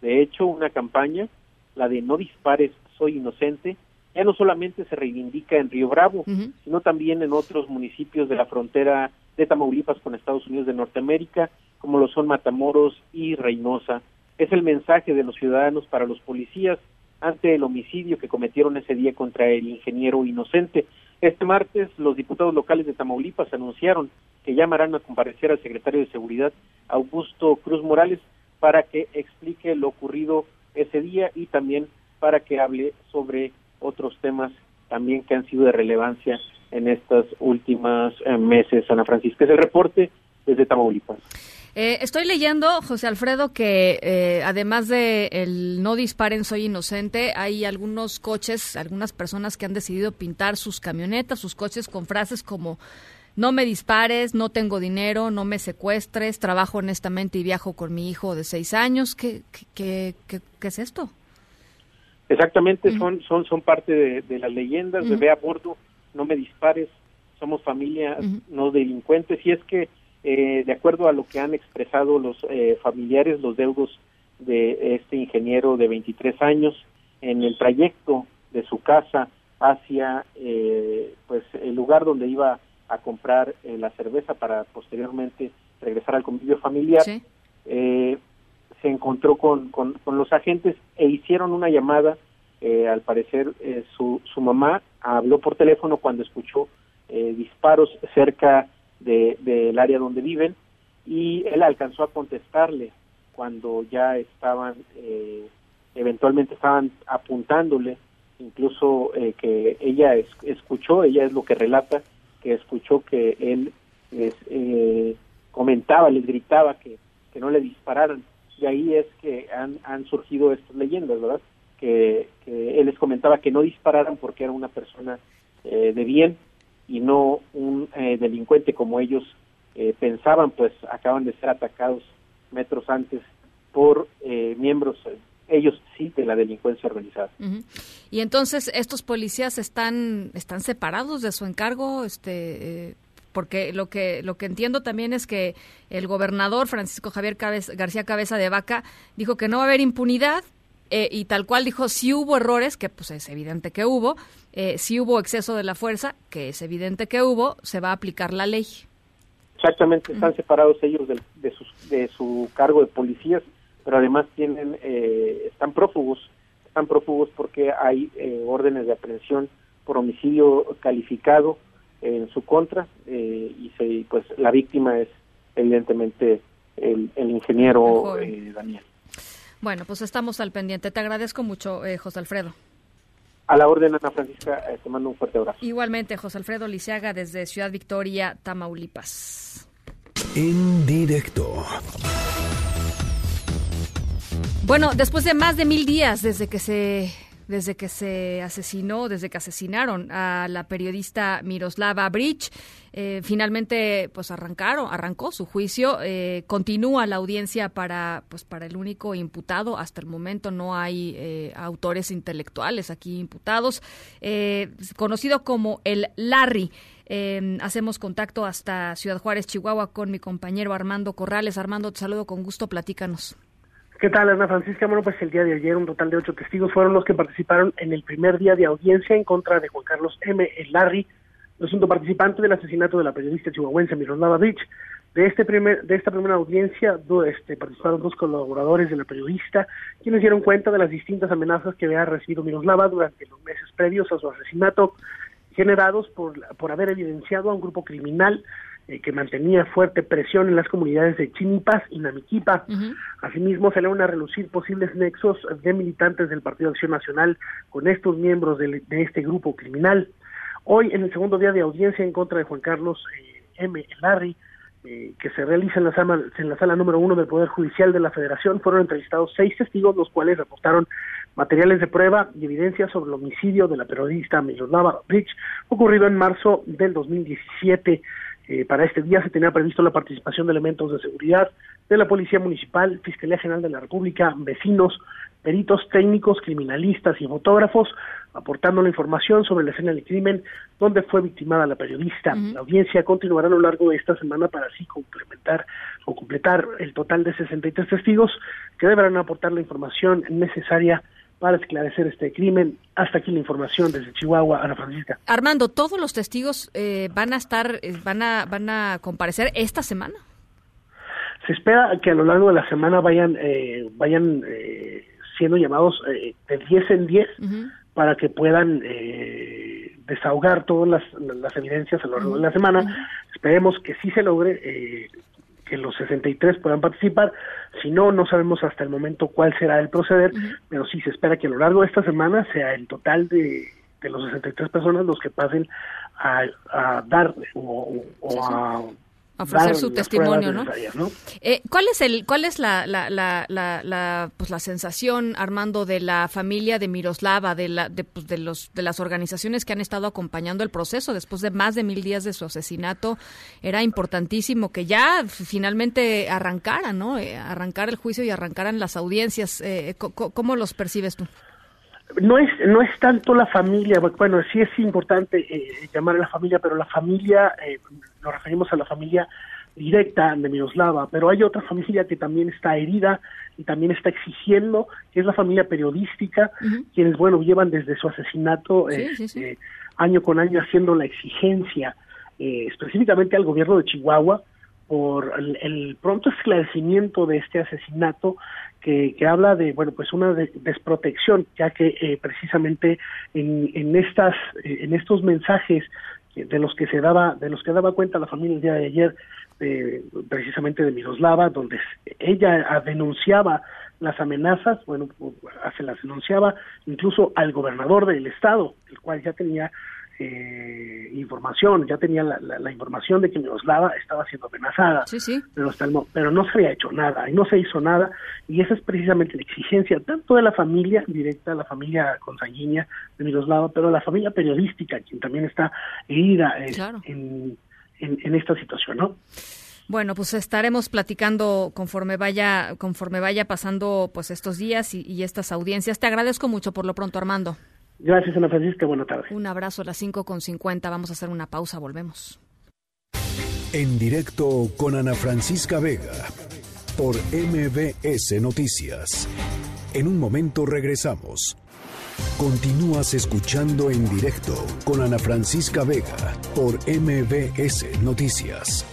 De hecho, una campaña, la de No dispares, soy inocente, ya no solamente se reivindica en Río Bravo, uh -huh. sino también en otros municipios de la frontera de Tamaulipas con Estados Unidos de Norteamérica, como lo son Matamoros y Reynosa. Es el mensaje de los ciudadanos para los policías ante el homicidio que cometieron ese día contra el ingeniero inocente. Este martes, los diputados locales de Tamaulipas anunciaron que llamarán a comparecer al secretario de Seguridad, Augusto Cruz Morales, para que explique lo ocurrido ese día y también para que hable sobre otros temas también que han sido de relevancia en estas últimas eh, meses. Ana Francisca, es el reporte desde Tamaulipas. Eh, estoy leyendo, José Alfredo, que eh, además de el no disparen, soy inocente, hay algunos coches, algunas personas que han decidido pintar sus camionetas, sus coches con frases como no me dispares, no tengo dinero, no me secuestres, trabajo honestamente y viajo con mi hijo de seis años. ¿Qué, qué, qué, qué es esto? Exactamente, uh -huh. son, son, son parte de, de las leyendas, uh -huh. de ve a bordo, no me dispares, somos familia, uh -huh. no delincuentes, y es que eh, de acuerdo a lo que han expresado los eh, familiares, los deudos de este ingeniero de 23 años, en el trayecto de su casa hacia eh, pues el lugar donde iba a comprar eh, la cerveza para posteriormente regresar al convivio familiar, ¿Sí? eh, se encontró con, con, con, los agentes e hicieron una llamada. Eh, al parecer, su, su mamá habló por teléfono cuando escuchó eh, disparos cerca del de, de área donde viven y él alcanzó a contestarle cuando ya estaban, eh, eventualmente estaban apuntándole, incluso eh, que ella es, escuchó, ella es lo que relata, que escuchó que él les, eh, comentaba, les gritaba que, que no le dispararan y ahí es que han, han surgido estas leyendas, ¿verdad? Que, que, él les comentaba que no dispararan porque era una persona eh, de bien y no un eh, delincuente como ellos eh, pensaban, pues acaban de ser atacados metros antes por eh, miembros, ellos sí, de la delincuencia organizada. Y entonces estos policías están, están separados de su encargo, este porque lo que lo que entiendo también es que el gobernador Francisco Javier García Cabeza de Vaca dijo que no va a haber impunidad eh, y tal cual dijo si hubo errores que pues es evidente que hubo eh, si hubo exceso de la fuerza que es evidente que hubo se va a aplicar la ley. Exactamente están separados ellos de, de, sus, de, su cargo de policías pero además tienen eh, están prófugos están prófugos porque hay eh, órdenes de aprehensión por homicidio calificado en su contra eh, y se, pues la víctima es evidentemente el, el ingeniero eh, Daniel. Bueno, pues estamos al pendiente. Te agradezco mucho, eh, José Alfredo. A la orden, Ana Francisca, eh, te mando un fuerte abrazo. Igualmente, José Alfredo Liceaga desde Ciudad Victoria, Tamaulipas. En directo. Bueno, después de más de mil días desde que se desde que se asesinó, desde que asesinaron a la periodista Miroslava Bridge. Eh, finalmente, pues arrancaron, arrancó su juicio. Eh, continúa la audiencia para, pues para el único imputado. Hasta el momento no hay eh, autores intelectuales aquí imputados. conocido como el Larry. hacemos contacto hasta Ciudad Juárez, Chihuahua, con mi compañero Armando Corrales. Armando, te saludo con gusto, platícanos. ¿Qué tal, Ana Francisca? Bueno, pues el día de ayer un total de ocho testigos fueron los que participaron en el primer día de audiencia en contra de Juan Carlos M. El Larry, presunto participante del asesinato de la periodista chihuahuense Miroslava Beach. De, este primer, de esta primera audiencia este, participaron dos colaboradores de la periodista, quienes dieron cuenta de las distintas amenazas que había recibido Miroslava durante los meses previos a su asesinato, generados por, por haber evidenciado a un grupo criminal eh, que mantenía fuerte presión en las comunidades de Chinipas y Namiquipa. Asimismo, se le van a relucir posibles nexos de militantes del Partido Acción Nacional con estos miembros de, este grupo criminal. Hoy, en el segundo día de audiencia en contra de Juan Carlos eh, M. Larry, eh, que se realiza en la, sala, en la sala número uno del Poder Judicial de la Federación, fueron entrevistados seis testigos, los cuales aportaron materiales de prueba y evidencia sobre el homicidio de la periodista Miroslava Rich, ocurrido en marzo del 2017. Eh, para este día se tenía previsto la participación de elementos de seguridad de la Policía Municipal, Fiscalía General de la República, vecinos, peritos técnicos, criminalistas y fotógrafos, aportando la información sobre la escena del crimen donde fue victimada la periodista. La audiencia continuará a lo largo de esta semana para así complementar o completar el total de 63 testigos que deberán aportar la información necesaria para esclarecer este crimen. Hasta aquí la información desde Chihuahua, Ana Francisca. Armando, ¿todos los testigos eh, van a estar, eh, van a, van a comparecer esta semana? Se espera que a lo largo de la semana vayan, eh, vayan siendo llamados de 10 en 10 para que puedan desahogar todas las, evidencias a lo largo de la semana. Esperemos que sí se logre que los 63 puedan participar. Si no, no sabemos hasta el momento cuál será el proceder, pero sí se espera que a lo largo de esta semana sea el total de, de los 63 personas los que pasen a, a dar o, a ofrecer su testimonio, ¿no? Eh, ¿Cuál es el, cuál es la, la, la, la, pues la sensación, Armando, de la familia de Miroslava, de la, de, pues, de los, de las organizaciones que han estado acompañando el proceso después de más de mil días de su asesinato? Era importantísimo que ya finalmente arrancara, ¿no? Eh, arrancar el juicio y arrancaran las audiencias. Eh, ¿Cómo los percibes tú? no es no es tanto la familia bueno sí es importante eh, llamar a la familia pero la familia eh, nos referimos a la familia directa de Miroslava pero hay otra familia que también está herida y también está exigiendo que es la familia periodística quienes bueno llevan desde su asesinato este, año con año haciendo la exigencia eh, específicamente al gobierno de Chihuahua por el, pronto esclarecimiento de este asesinato que, que habla de bueno pues una desprotección ya que eh, precisamente en, en estas eh, en estos mensajes de los que se daba de los que daba cuenta la familia el día de ayer precisamente de Miroslava donde ella denunciaba las amenazas bueno se las denunciaba incluso al gobernador del estado el cual ya tenía eh, información, ya tenía la, la, información de que Miroslava estaba siendo amenazada, Pero, hasta el, pero no se había hecho nada y no se hizo nada y esa es precisamente la exigencia tanto de la familia directa, la familia consanguínea de Miroslava, pero la familia periodística, quien también está herida eh, en, en, esta situación, ¿no? Bueno, pues estaremos platicando conforme vaya conforme vaya pasando pues estos días y, y estas audiencias. Te agradezco mucho por lo pronto, Armando. Gracias, Ana Francisca. Buenas tardes. Un abrazo a las 5 con 50. Vamos a hacer una pausa. Volvemos. En directo con Ana Francisca Vega por MBS Noticias. En un momento regresamos. Continúas escuchando en directo con Ana Francisca Vega por MBS Noticias.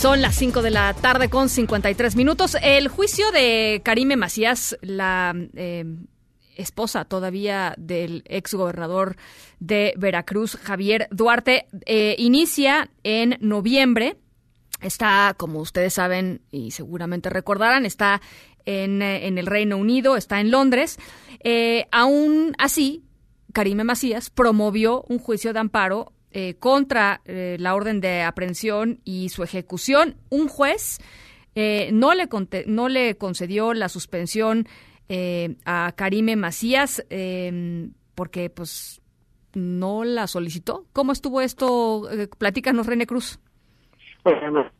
Son las 5 de la tarde con 53 minutos. El juicio de Karime Macías, la eh, esposa todavía del ex gobernador de Veracruz, Javier Duarte, eh, inicia en noviembre. Está, como ustedes saben y seguramente recordarán, está en, eh, en el Reino Unido, está en Londres. aún así, Karime Macías promovió un juicio de amparo eh, contra eh, la orden de aprehensión y su ejecución. Un juez eh, no, le no le concedió la suspensión eh, a Karime Macías em, porque pues no la solicitó. ¿Cómo estuvo esto? Eh, platícanos, René Cruz. Bueno,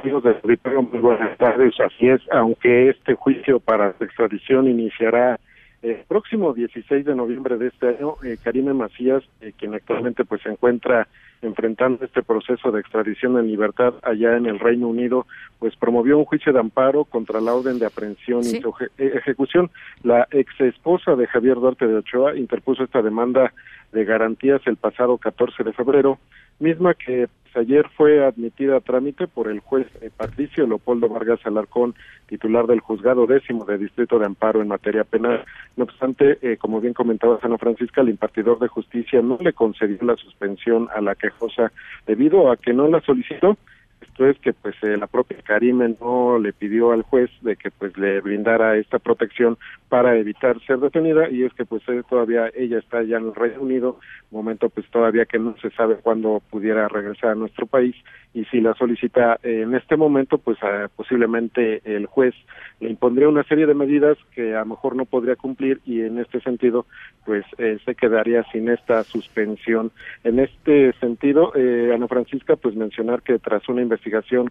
amigos de auditorio, muy buenas tardes. Así es, aunque este juicio para extradición iniciará el próximo 16 de noviembre de este año, eh, Karime Macías, eh, quien actualmente pues se encuentra enfrentando este proceso de extradición en libertad allá en el Reino Unido, pues promovió un juicio de amparo contra la orden de aprehensión y e-, ejecución. La ex esposa de Javier Duarte de Ochoa interpuso esta demanda de garantías el pasado 14 de febrero, misma que ayer fue admitida a trámite por el juez eh, Patricio Leopoldo Vargas Alarcón, titular del juzgado décimo de Distrito de Amparo en materia penal. No obstante, eh, como bien comentaba San Francisca, el impartidor de justicia no le concedió la suspensión a la quejosa debido a que no la solicitó esto es que pues eh, la propia Karime no le pidió al juez de que pues le brindara esta protección para evitar ser detenida y es que pues todavía ella está ya en el Reino Unido, momento pues todavía que no se sabe cuándo pudiera regresar a nuestro país y si la solicita en este momento pues posiblemente el juez le impondría una serie de medidas que a lo mejor no podría cumplir y en este sentido pues eh, se quedaría sin esta suspensión. En este sentido, eh, Ana Francisca, pues mencionar que tras una investigación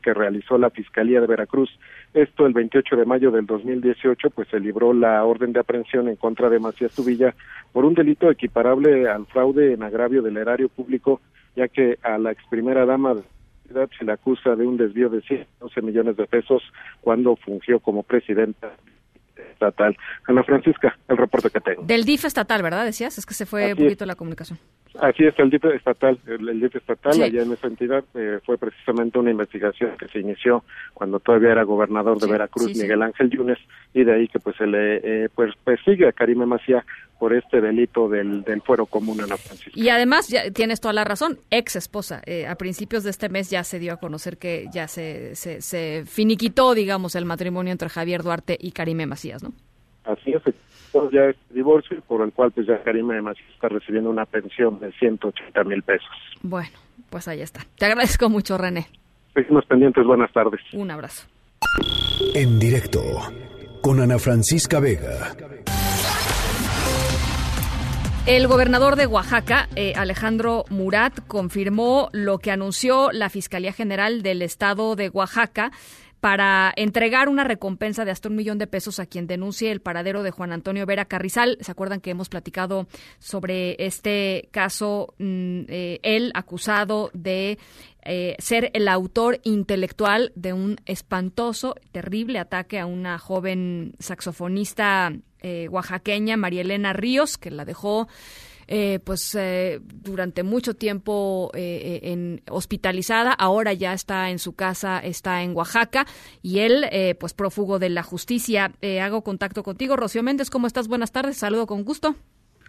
que realizó la Fiscalía de Veracruz, esto el 28 de mayo del 2018, pues se libró la orden de aprehensión en contra de Macías Tubilla por un delito equiparable al fraude en agravio del erario público, ya que a la ex primera dama se le acusa de un desvío de 111 millones de pesos cuando fungió como presidenta estatal. Ana Francisca, el reporte que tengo. Del DIF estatal, ¿verdad? Decías, es que se fue un poquito la comunicación. Así es, el DIF estatal, el, DIF estatal, allá en esa entidad, eh, fue precisamente una investigación que se inició cuando todavía era gobernador de Veracruz, Miguel Ángel Yunes, y de ahí que pues se le eh, pues, persigue a Karime Macía por este delito del, del fuero común en la Francisca. Y además, ya tienes toda la razón, ex esposa, eh, a principios de este mes ya se dio a conocer que ya se, se, se finiquitó, digamos, el matrimonio entre Javier Duarte y Karime Macías, ¿no? Así es, ya es divorcio, por el cual pues ya Karime Macías está recibiendo una pensión de 180 mil pesos. Bueno, pues ahí está. Te agradezco mucho, René. Seguimos pendientes, buenas tardes. Un abrazo. En directo, con Ana Francisca Vega. El gobernador de Oaxaca, eh, Alejandro Murat, confirmó lo que anunció la Fiscalía General del Estado de Oaxaca para entregar una recompensa de hasta un millón de pesos a quien denuncie el paradero de Juan Antonio Vera Carrizal. ¿Se acuerdan que hemos platicado sobre este caso? Mm, eh, él acusado de eh, ser el autor intelectual de un espantoso, terrible ataque a una joven saxofonista eh, oaxaqueña, María Elena Ríos, que la dejó eh, pues eh, durante mucho tiempo eh, en, hospitalizada, ahora ya está en su casa, está en Oaxaca y él pues prófugo de la justicia. hago contacto contigo, Rocío Méndez, ¿cómo estás? Buenas tardes, saludo con gusto.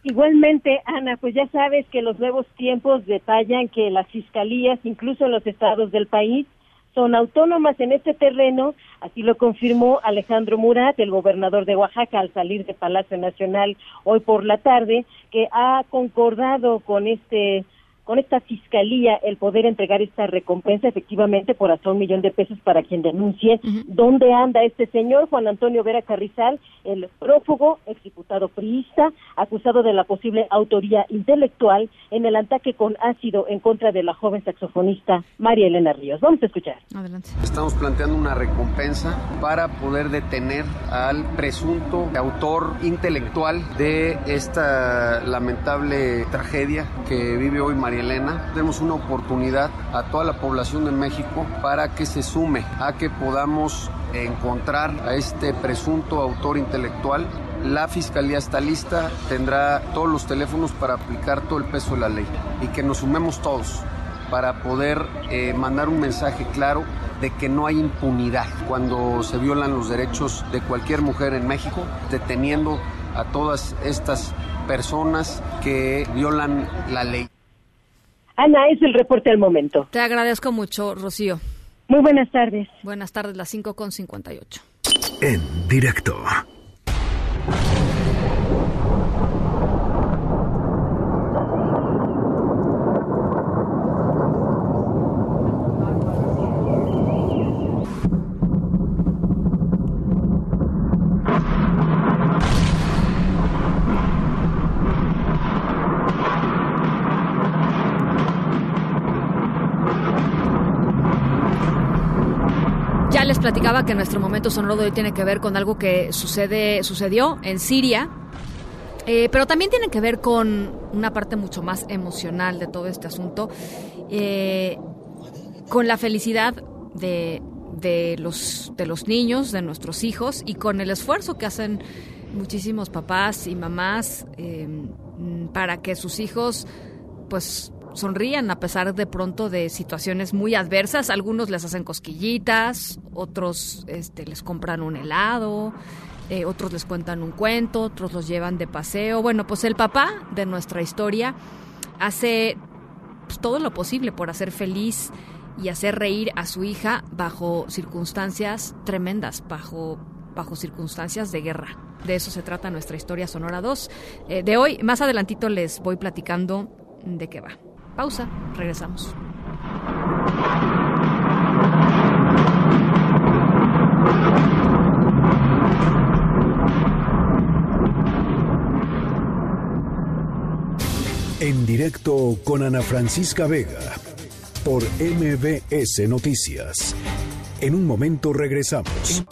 Igualmente, Ana, pues ya sabes que los nuevos tiempos detallan que las fiscalías, incluso en los estados del país, son autónomas en este terreno, así lo confirmó Alejandro Murat, el gobernador de Oaxaca, al salir de Palacio Nacional hoy por la tarde, que ha concordado con este con esta fiscalía el poder entregar esta recompensa efectivamente por hasta un millón de pesos para quien denuncie dónde anda este señor Juan Antonio Vera Carrizal, el prófugo, exdiputado priista, acusado de la posible autoría intelectual en el ataque con ácido en contra de la joven saxofonista María Elena Ríos. Vamos a escuchar. Adelante. Estamos planteando una recompensa para poder detener al presunto autor intelectual de esta lamentable tragedia que vive hoy María Elena, tenemos una oportunidad a toda la población de México para que se sume a que podamos encontrar a este presunto autor intelectual. La fiscalía está lista, tendrá todos los teléfonos para aplicar todo el peso de la ley y que nos sumemos todos para poder eh, mandar un mensaje claro de que no hay impunidad cuando se violan los derechos de cualquier mujer en México, deteniendo a todas estas personas que violan la ley. Ana, es el reporte al momento. Te agradezco mucho, Rocío. Muy buenas tardes. Buenas tardes, las 5 con 58. En directo. Platicaba que nuestro momento sonoro de hoy tiene que ver con algo que sucede, sucedió en Siria, eh, pero también tiene que ver con una parte mucho más emocional de todo este asunto, eh, con la felicidad de, de, los, de los niños, de nuestros hijos, y con el esfuerzo que hacen muchísimos papás y mamás eh, para que sus hijos pues sonrían a pesar de pronto de situaciones muy adversas. Algunos les hacen cosquillitas, otros este, les compran un helado, eh, otros les cuentan un cuento, otros los llevan de paseo. Bueno, pues el papá de nuestra historia hace pues, todo lo posible por hacer feliz y hacer reír a su hija bajo circunstancias tremendas, bajo, bajo circunstancias de guerra. De eso se trata nuestra historia Sonora 2 eh, de hoy. Más adelantito les voy platicando de qué va. Pausa, regresamos. En directo con Ana Francisca Vega por MBS Noticias. En un momento regresamos.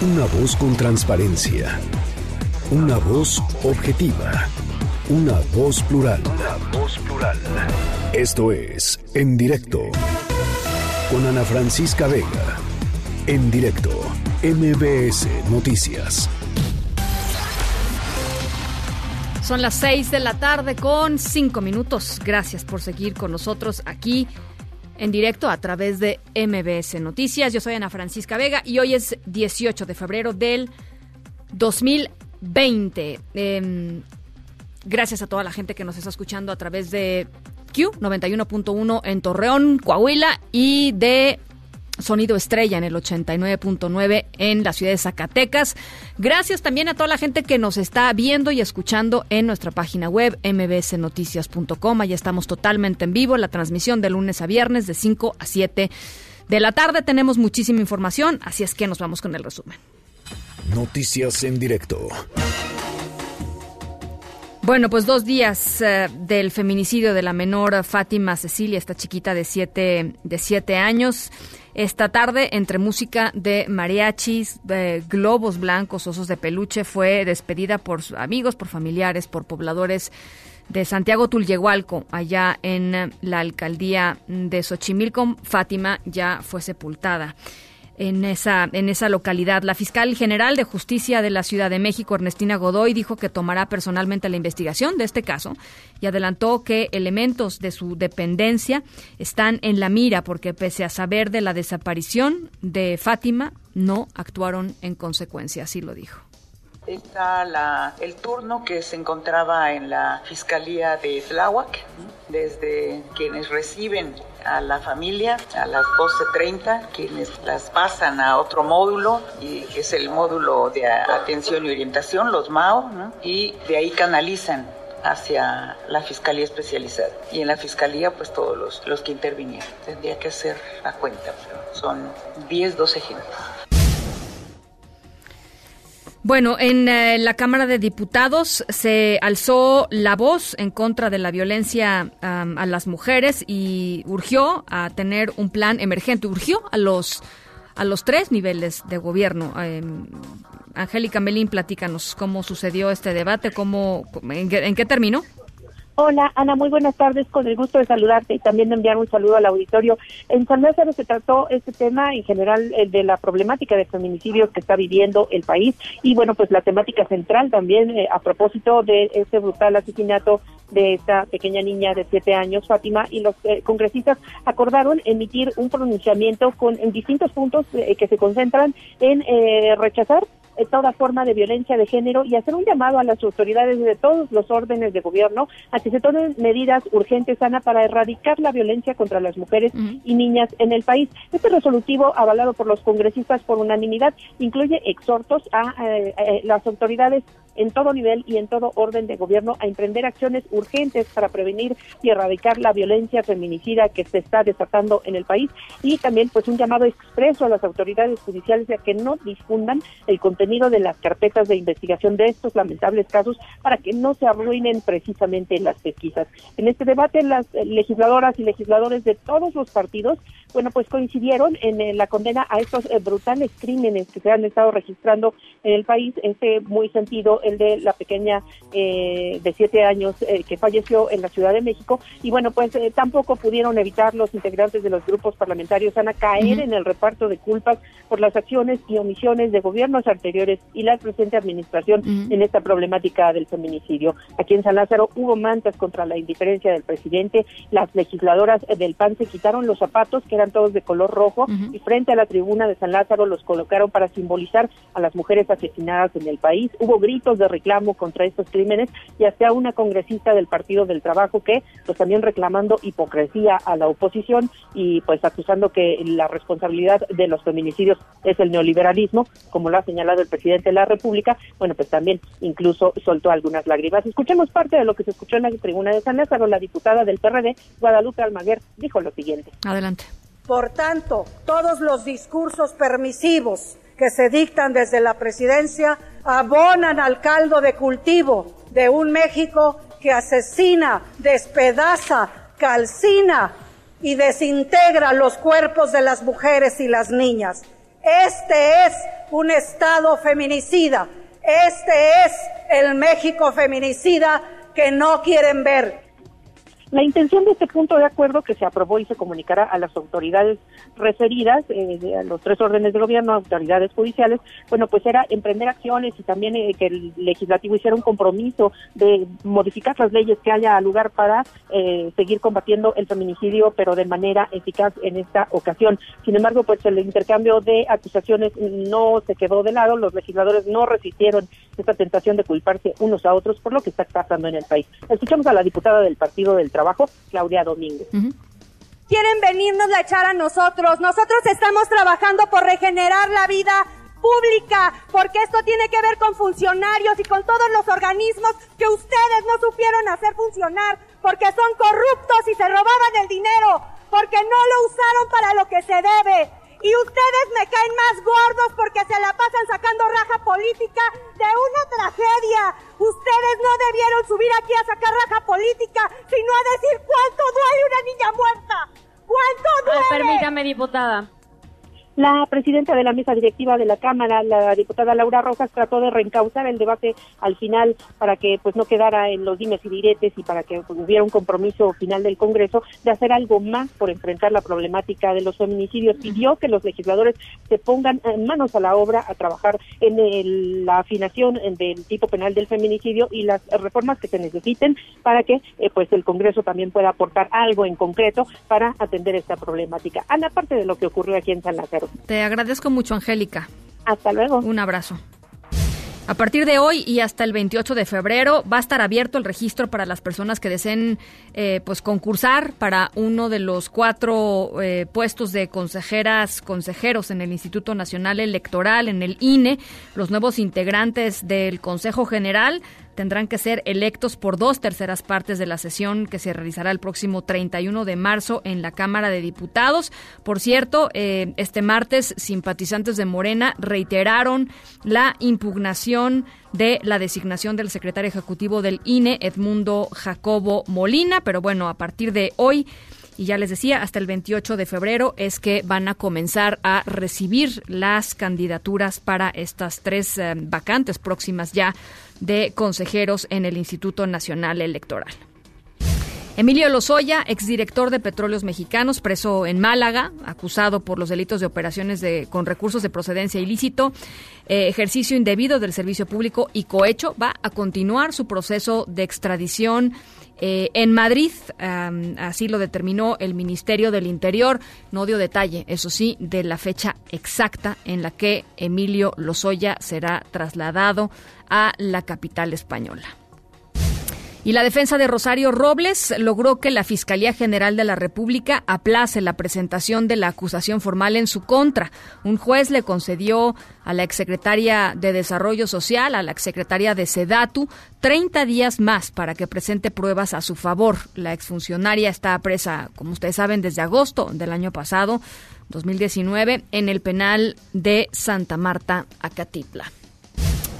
Una voz con transparencia. Una voz objetiva. Una voz plural. Una voz plural. Esto es En directo con Ana Francisca Vega. En directo, MBS Noticias. Son las 6 de la tarde con 5 minutos. Gracias por seguir con nosotros aquí en directo a través de MBS Noticias. Yo soy Ana Francisca Vega y hoy es 18 de febrero del 2020. Eh, gracias a toda la gente que nos está escuchando a través de Q 91.1 en Torreón, Coahuila y de Sonido Estrella en el 89.9 en la ciudad de Zacatecas. Gracias también a toda la gente que nos está viendo y escuchando en nuestra página web mbsnoticias.com. Allá estamos totalmente en vivo, la transmisión de lunes a viernes de 5 a 7 de la tarde. Tenemos muchísima información, así es que nos vamos con el resumen. Noticias en directo. Bueno, pues dos días eh, del feminicidio de la menor Fátima Cecilia, esta chiquita de siete, de siete años. Esta tarde, entre música de mariachis, globos blancos, osos de peluche, fue despedida por amigos, por familiares, por pobladores de Santiago Tulyehualco, allá en la alcaldía de Xochimilco. Fátima ya fue sepultada en esa, en esa localidad. La fiscal general de justicia de la Ciudad de México, Ernestina Godoy, dijo que tomará personalmente la investigación de este caso y adelantó que elementos de su dependencia están en la mira porque pese a saber de la desaparición de Fátima, no actuaron en consecuencia, así lo dijo. Está la, el turno que se encontraba en la Fiscalía de Tláhuac, desde quienes reciben a la familia a las 12.30, quienes las pasan a otro módulo, y que es el módulo de atención y orientación, los MAO, ¿no? y de ahí canalizan hacia la fiscalía especializada. Y en la fiscalía, pues todos los, los que intervinieron. Tendría que hacer la cuenta, pero son 10, 12 gente. Bueno, en eh, la Cámara de Diputados se alzó la voz en contra de la violencia a las mujeres y urgió a tener un plan emergente, urgió a los a los tres niveles de gobierno. Eh, Angélica Melín, platícanos cómo sucedió este debate, cómo, en, en qué terminó. Hola, Ana, muy buenas tardes. Con el gusto de saludarte y también de enviar un saludo al auditorio. En San Lázaro se trató este tema, en general, el de la problemática de feminicidios que está viviendo el país y, bueno, pues la temática central también eh, a propósito de este brutal asesinato de esta pequeña niña de siete años, Fátima, y los eh, congresistas acordaron emitir un pronunciamiento con en distintos puntos eh, que se concentran en eh, rechazar eh, toda forma de violencia de género y hacer un llamado a las autoridades de todos los órdenes de gobierno a que se tomen medidas urgentes, Ana, para erradicar la violencia contra las mujeres y niñas en el país. Este resolutivo, avalado por los congresistas por unanimidad, incluye exhortos a eh, eh, las autoridades en todo nivel y en todo orden de gobierno a emprender acciones urgentes para prevenir y erradicar la violencia feminicida que se está desatando en el país y también pues un llamado expreso a las autoridades judiciales a que no difundan el contenido de las carpetas de investigación de estos lamentables casos para que no se arruinen precisamente las pesquisas. En este debate, las legisladoras y legisladores de todos los partidos, bueno, pues coincidieron en eh, la condena a estos eh, brutales crímenes que se han estado registrando en el país, este muy sentido, el de la pequeña eh, de siete años eh, que falleció en la Ciudad de México. Y bueno, pues eh, tampoco pudieron evitar los integrantes de los grupos parlamentarios a caer en el reparto de culpas por las acciones y omisiones de gobiernos anteriores y la presente administración en esta problemática del feminicidio. Aquí en San Lázaro hubo mantas contra la indiferencia del presidente. Las legisladoras del PAN se quitaron los zapatos, que eran todos de color rojo, y frente a la tribuna de San Lázaro los colocaron para simbolizar a las mujeres asesinadas en el país. Hubo gritos de reclamo contra estos crímenes y hasta una congresista del Partido del Trabajo que pues también reclamando hipocresía a la oposición y pues acusando que la responsabilidad de los feminicidios es el neoliberalismo, como lo ha señalado el presidente de la República, bueno, pues también incluso soltó algunas lágrimas. Escuchemos parte de lo que se escuchó en la tribuna de San Lázaro. La diputada del PRD, Guadalupe Almaguer, dijo lo siguiente. Adelante. Por tanto, todos los discursos permisivos que se dictan desde la presidencia abonan al caldo de cultivo de un México que asesina, despedaza, calcina y desintegra los cuerpos de las mujeres y las niñas. Este es un Estado feminicida. Este es el México feminicida que no quieren ver. La intención de este punto de acuerdo que se aprobó y se comunicará a las autoridades referidas, eh, a los tres órdenes de gobierno, autoridades judiciales, bueno, pues era emprender acciones y también eh, que el legislativo hiciera un compromiso de modificar las leyes que haya lugar para eh, seguir combatiendo el feminicidio, pero de manera eficaz en esta ocasión. Sin embargo, pues el intercambio de acusaciones no se quedó de lado, los legisladores no resistieron esta tentación de culparse unos a otros por lo que está pasando en el país. Escuchamos a la diputada del Partido del Trabajo, Claudia Domínguez. quieren venirnos a echar a nosotros. Nosotros estamos trabajando por regenerar la vida pública, porque esto tiene que ver con funcionarios y con todos los organismos que ustedes no supieron hacer funcionar, porque son corruptos y se robaban el dinero, porque no lo usaron para lo que se debe. Y ustedes me caen más gordos porque se la pasan sacando raja política de una tragedia. Ustedes no debieron subir aquí a sacar raja política, sino a decir cuánto duele una niña muerta. ¿Cuánto duele? permítame, diputada. La presidenta de la mesa directiva de la Cámara, la diputada Laura Rojas, trató de reencauzar el debate al final para que pues no quedara en los dimes y diretes y para que pues, hubiera un compromiso final del Congreso de hacer algo más por enfrentar la problemática de los feminicidios. Pidió que los legisladores se pongan manos a la obra a trabajar en el- la afinación del tipo penal del feminicidio y las reformas que se necesiten para que eh, pues el Congreso también pueda aportar algo en concreto para atender esta problemática. Ana, parte de lo que ocurrió aquí en San Lázaro. Te agradezco mucho, Angélica. Hasta luego. Un abrazo. A partir de hoy y hasta el 28 de febrero va a estar abierto el registro para las personas que deseen eh, pues concursar para uno de los cuatro eh, puestos de consejeras, consejeros en el Instituto Nacional Electoral, en el INE. Los nuevos integrantes del Consejo General tendrán que ser electos por dos terceras partes de la sesión que se realizará el próximo 31 de marzo en la Cámara de Diputados. Por cierto, eh, este martes simpatizantes de Morena reiteraron la impugnación de la designación del secretario ejecutivo del INE, Edmundo Jacobo Molina, pero bueno, a partir de hoy y ya les decía, hasta el 28 de febrero es que van a comenzar a recibir las candidaturas para estas tres eh, vacantes próximas ya de consejeros en el Instituto Nacional Electoral. Emilio Lozoya, exdirector de Petróleos Mexicanos, preso en Málaga, acusado por los delitos de operaciones de, con recursos de procedencia ilícito, eh, ejercicio indebido del servicio público y cohecho, va a continuar su proceso de extradición eh, en Madrid. así lo determinó el Ministerio del Interior. No dio detalle, eso sí, de la fecha exacta en la que Emilio Lozoya será trasladado a la capital española. Y la defensa de Rosario Robles logró que la Fiscalía General de la República aplace la presentación de la acusación formal en su contra. Un juez le concedió a la exsecretaria de Desarrollo Social, a la exsecretaria de Sedatu, 30 días más para que presente pruebas a su favor. La exfuncionaria está presa, como ustedes saben, desde agosto del año pasado, 2019, en el penal de Santa Marta, Acatitla.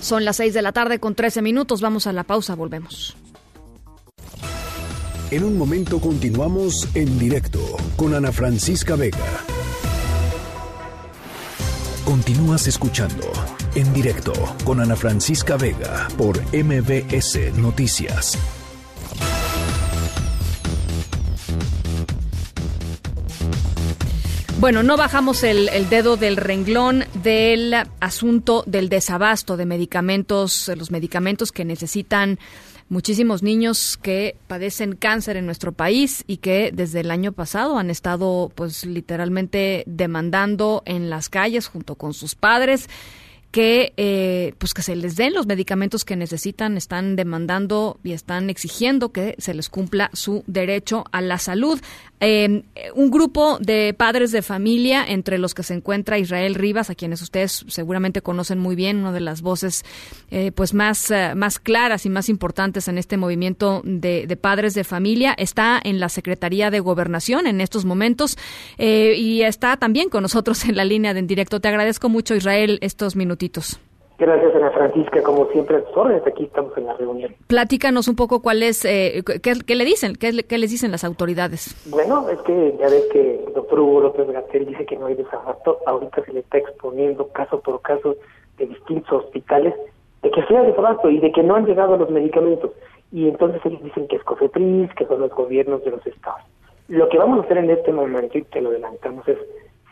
Son las 6 de la tarde con 13 minutos. Vamos a la pausa, volvemos. En un momento continuamos en directo con Ana Francisca Vega. Continúas escuchando en directo con Ana Francisca Vega por MBS Noticias. Bueno, no bajamos el, dedo del renglón del asunto del desabasto de medicamentos, los medicamentos que necesitan muchísimos niños que padecen cáncer en nuestro país y que desde el año pasado han estado pues literalmente demandando en las calles junto con sus padres que eh, pues que se les den los medicamentos que necesitan, están demandando y están exigiendo que se les cumpla su derecho a la salud. Eh, un grupo de padres de familia, entre los que se encuentra Israel Rivas, a quienes ustedes seguramente conocen muy bien, una de las voces eh, pues más, eh, más claras y más importantes en este movimiento de, padres de familia, está en la Secretaría de Gobernación en estos momentos eh, y está también con nosotros en la línea de en directo. Te agradezco mucho, Israel, estos minutitos. Gracias, Ana Francisca. Como siempre, a tus órdenes, aquí estamos en la reunión. Platícanos un poco cuál es, eh, qué, qué, le dicen, qué, qué, les dicen las autoridades. Bueno, es que ya ves que el doctor Hugo López Gatel dice que no hay desabasto. Ahorita se le está exponiendo caso por caso de distintos hospitales de que sea desabasto y de que no han llegado los medicamentos. Y entonces ellos dicen que es COFEPRIS, que son los gobiernos de los estados. Lo que vamos a hacer en este momento, y te lo adelantamos, es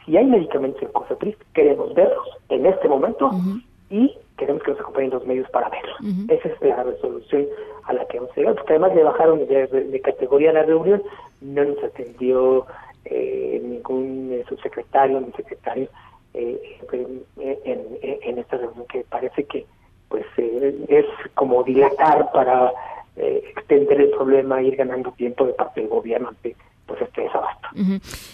si hay medicamentos en COFEPRIS, queremos verlos en este momento uh -huh y queremos que nos acompañen los medios para verlo. Uh -huh. Esa es la resolución a la que hemos llegado, porque además le bajaron de, de, categoría a la reunión, no nos atendió eh, ningún eh, subsecretario ni secretario eh, en, en, en, esta reunión que parece que pues es como dilatar para extender el problema, ir ganando tiempo de parte del gobierno ante pues este desabasto.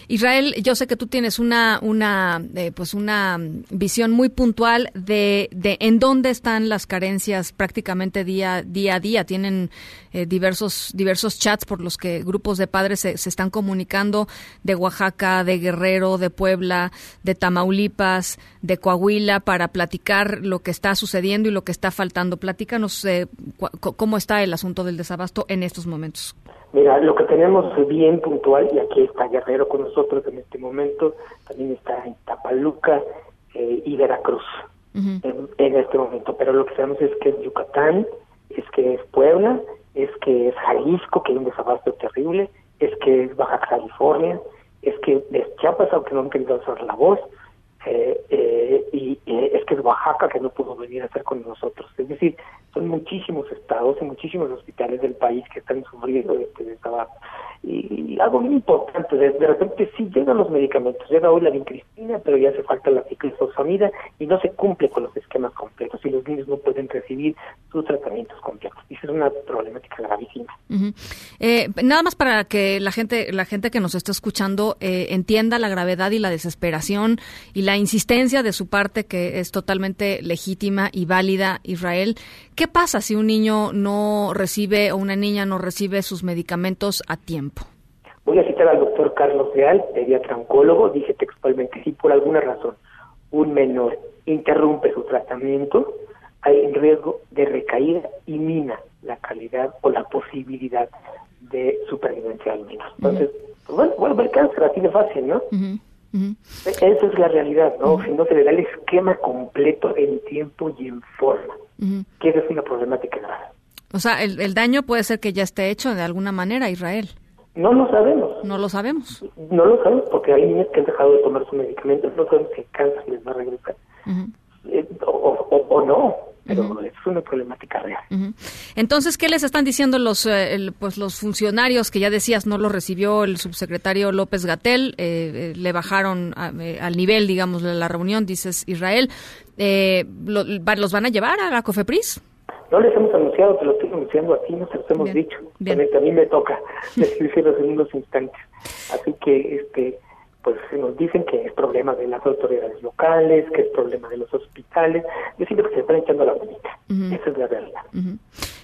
Israel, yo sé que tú tienes una una eh, pues una visión muy puntual de, de en dónde están las carencias prácticamente día día a día. Tienen eh, diversos diversos chats por los que grupos de padres se, se, están comunicando de Oaxaca, de Guerrero, de Puebla, de Tamaulipas, de Coahuila para platicar lo que está sucediendo y lo que está faltando. Platícanos eh, cómo está el asunto del desabasto en estos momentos. Mira, lo que tenemos bien puntual, y aquí está Guerrero con nosotros en este momento, también está Tapaluca eh, y Veracruz uh -huh. en, en, este momento, pero lo que sabemos es que es Yucatán, es que es Puebla, es que es Jalisco, que hay un desabasto terrible, es que es Baja California, es que es Chiapas, aunque no han querido hacer la voz, eh, eh, y eh, es que es Oaxaca que no pudo venir a estar con nosotros. Es decir, son muchísimos estados y muchísimos hospitales del país que están sufriendo este desabasto. Y, algo muy importante, de, repente sí llegan los medicamentos, llega hoy la vincristina, pero ya hace falta la ciclofosfamida y no se cumple con los esquemas completos y los niños no pueden recibir sus tratamientos completos. Y esa es una problemática gravísima. Eh, nada más para que la gente, la gente que nos está escuchando eh, entienda la gravedad y la desesperación y la insistencia de su parte que es totalmente legítima y válida, Israel. ¿Qué pasa si un niño no recibe o una niña no recibe sus medicamentos a tiempo? Voy a citar al doctor Carlos Real, pediatra oncólogo, dice textualmente, si por alguna razón un menor interrumpe su tratamiento, hay riesgo de recaída y mina la calidad o la posibilidad de supervivencia del menor. Entonces, uh -huh. bueno, vuelve el cáncer, así de fácil, ¿no? Uh -huh. Uh -huh. Esa es la realidad, ¿no? Si no se le da el esquema completo en tiempo y en forma, que esa es una problemática grave. O sea, el, el daño puede ser que ya esté hecho de alguna manera, Israel. No lo sabemos. No lo sabemos. No lo sabemos porque hay niñas que han dejado de tomar su medicamento, no sabemos si el cáncer les va a regresar. Uh -huh. eh, o, o, o, no, pero uh -huh. es una problemática real. Uh -huh. Entonces, ¿qué les están diciendo los eh, el, pues los funcionarios que ya decías no lo recibió el subsecretario López Gatel? Eh, eh, le bajaron a, al nivel, digamos, de la reunión, dices Israel. Lo, ¿Los van a llevar a la COFEPRIS? No les hemos anunciado, te lo estoy anunciando a ti, no se los hemos bien, dicho. Bien. A mí me toca decírselos en unos instantes. Así que, este, pues nos dicen que es problema de las autoridades locales, que es problema de los hospitales. Yo siento que se están echando la bonita. Uh -huh. Esa es la realidad. Uh -huh.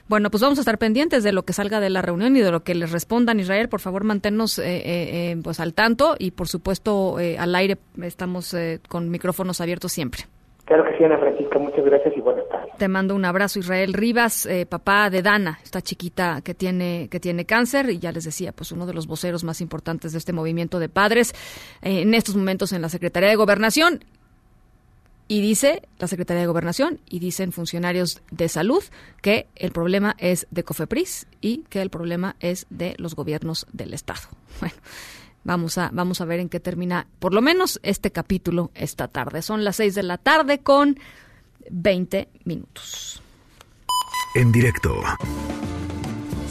Bueno, pues vamos a estar pendientes de lo que salga de la reunión y de lo que les respondan. Israel, por favor, manténnos eh, eh, pues al tanto y, por supuesto, eh, al aire estamos con micrófonos abiertos siempre. Claro que sí, Ana Francisca, muchas gracias y buenas tardes. Te mando un abrazo, Israel Rivas, eh, papá de Dana, esta chiquita que tiene, que tiene cáncer, y ya les decía, pues uno de los voceros más importantes de este movimiento de padres eh, en estos momentos en la Secretaría de Gobernación. Y dice la Secretaría de Gobernación y dicen funcionarios de salud que el problema es de Cofepris y que el problema es de los gobiernos del Estado. Bueno. Vamos a, vamos a ver en qué termina, por lo menos este capítulo esta tarde. Son las seis de la tarde con 20 minutos. En directo.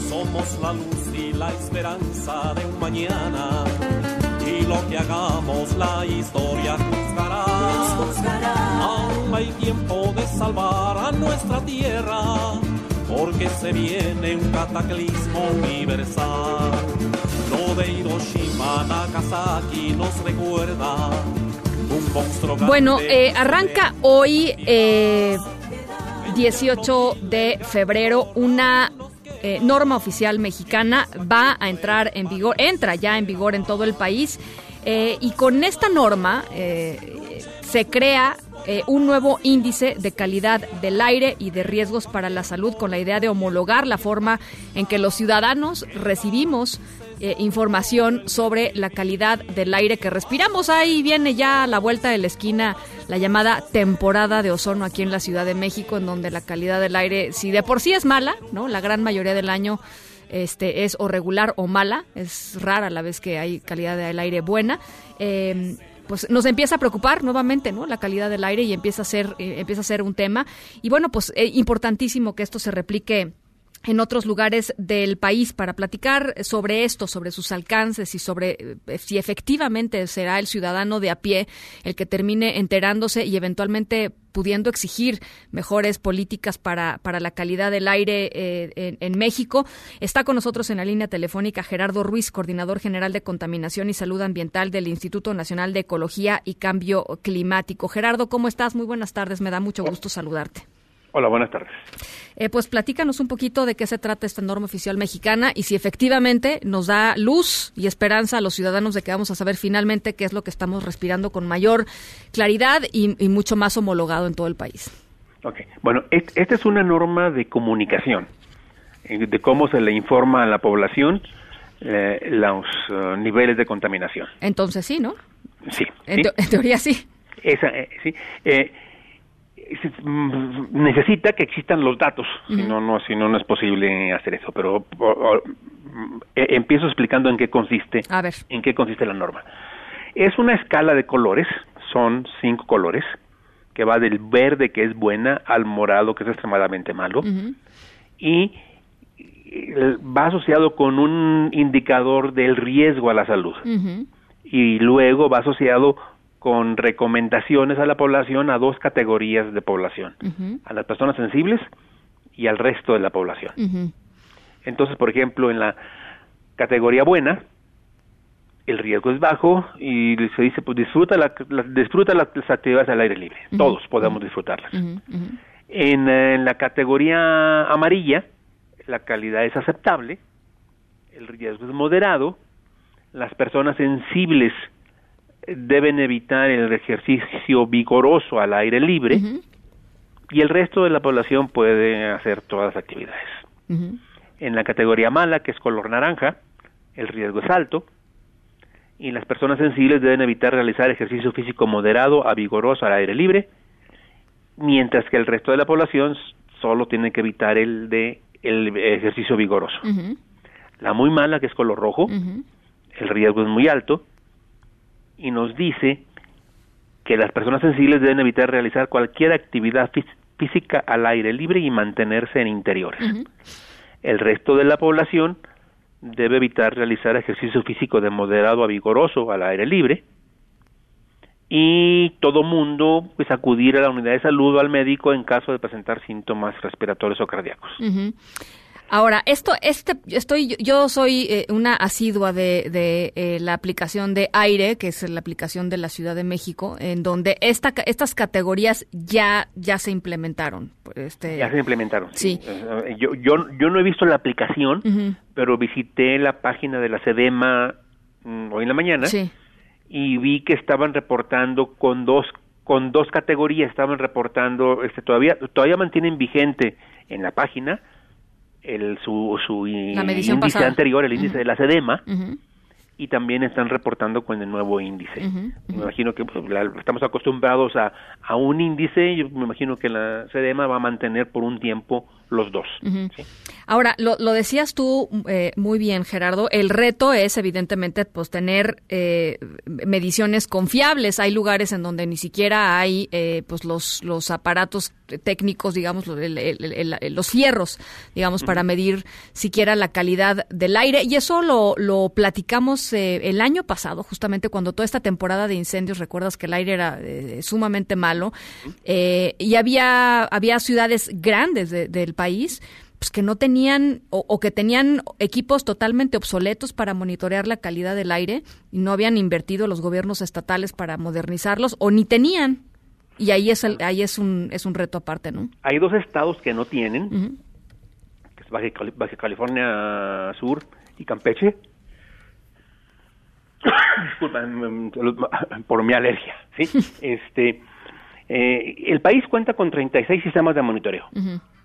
Somos la luz y la esperanza de un mañana. Y lo que hagamos, la historia juzgará. Aún hay tiempo de salvar a nuestra tierra. Porque se viene un cataclismo universal. De Hiroshima, Nagasaki nos recuerda un monstruo Bueno, eh, arranca hoy, eh, 18 de febrero, una eh, norma oficial mexicana va a entrar en vigor, entra ya en vigor en todo el país eh, y con esta norma eh, se crea eh, un nuevo índice de calidad del aire y de riesgos para la salud con la idea de homologar la forma en que los ciudadanos recibimos eh, información sobre la calidad del aire que respiramos. Ahí viene ya a la vuelta de la esquina la llamada temporada de ozono aquí en la Ciudad de México, en donde la calidad del aire, si de por sí es mala, ¿no? La gran mayoría del año este es o regular o mala, es rara la vez que hay calidad del aire buena. Eh, pues nos empieza a preocupar nuevamente, ¿no? La calidad del aire y empieza a ser eh, empieza a ser un tema y bueno, pues eh, importantísimo que esto se replique en otros lugares del país para platicar sobre esto, sobre sus alcances y sobre eh, si efectivamente será el ciudadano de a pie el que termine enterándose y eventualmente pudiendo exigir mejores políticas para, para la calidad del aire eh, en, en México. Está con nosotros en la línea telefónica Gerardo Ruiz, coordinador general de Contaminación y Salud Ambiental del Instituto Nacional de Ecología y Cambio Climático. Gerardo, ¿cómo estás? Muy buenas tardes, me da mucho gusto saludarte. Hola, buenas tardes. Eh, pues platícanos un poquito de qué se trata esta norma oficial mexicana y si efectivamente nos da luz y esperanza a los ciudadanos de que vamos a saber finalmente qué es lo que estamos respirando con mayor claridad y, y mucho más homologado en todo el país. Ok, bueno, est esta es una norma de comunicación, eh, de cómo se le informa a la población eh, los uh, niveles de contaminación. Entonces sí, ¿no? Sí. En, ¿sí? te en teoría sí. Esa, eh, sí. Eh, necesita que existan los datos, uh -huh. si no, no, si no, no es posible hacer eso. Pero o, o, eh, empiezo explicando en qué consiste, A ver. en qué consiste la norma. Es una escala de colores, son cinco colores, que va del verde que es buena al morado que es extremadamente malo, uh -huh. y va asociado con un indicador del riesgo a la salud. Uh -huh. Y luego va asociado con recomendaciones a la población a dos categorías de población, uh -huh. a las personas sensibles y al resto de la población. Uh -huh. Entonces, por ejemplo, en la categoría buena, el riesgo es bajo y se dice, pues disfruta, la, la disfruta las, actividades al aire libre. Uh -huh. Todos podemos disfrutarlas. En, en la categoría amarilla, la calidad es aceptable, el riesgo es moderado, las personas sensibles deben evitar el ejercicio vigoroso al aire libre uh -huh. y el resto de la población puede hacer todas las actividades. Uh -huh. En la categoría mala, que es color naranja, el riesgo es alto y las personas sensibles deben evitar realizar ejercicio físico moderado a vigoroso al aire libre, mientras que el resto de la población solo tiene que evitar el de el ejercicio vigoroso. Uh -huh. La muy mala, que es color rojo, el riesgo es muy alto y nos dice que las personas sensibles deben evitar realizar cualquier actividad física al aire libre y mantenerse en interiores. Uh -huh. El resto de la población debe evitar realizar ejercicio físico de moderado a vigoroso al aire libre y todo mundo pues acudir a la unidad de salud o al médico en caso de presentar síntomas respiratorios o cardíacos. Uh -huh. Ahora, esto, este, estoy, yo soy eh, una asidua de, de eh, la aplicación de aire, que es la aplicación de la Ciudad de México, en donde esta, estas categorías ya, ya se implementaron. Este... Ya se implementaron. Sí. sí. Yo, yo, yo no he visto la aplicación, uh -huh. pero visité la página de la SEDEMA mm, hoy en la mañana sí. y vi que estaban reportando con dos con dos categorías estaban reportando, este, todavía, todavía mantienen vigente en la página el, su, su índice pasada. anterior, el índice de la SEDEMA, y también están reportando con el nuevo índice. Me imagino que pues, la- estamos acostumbrados a, a un índice, yo me imagino que la SEDEMA va a mantener por un tiempo los dos. Ahora, lo, lo decías tú eh, muy bien, Gerardo. El reto es, evidentemente, pues tener eh, mediciones confiables. Hay lugares en donde ni siquiera hay eh, pues los, los aparatos técnicos, digamos, el- el- el- el- los fierros, digamos, para medir siquiera la calidad del aire. Y eso lo, lo platicamos eh, el año pasado, justamente cuando toda esta temporada de incendios, recuerdas que el aire era eh, sumamente malo, eh, y había, había ciudades grandes de- del país pues que no tenían o, o que tenían equipos totalmente obsoletos para monitorear la calidad del aire y no habían invertido los gobiernos estatales para modernizarlos o ni tenían y ahí es el, ahí es un es un reto aparte, ¿no? Hay dos estados que no tienen, que es Baja, Cali- Baja California Sur y Campeche. Disculpa, por mi alergia, ¿sí? este, eh, el país cuenta con 36 sistemas de monitoreo.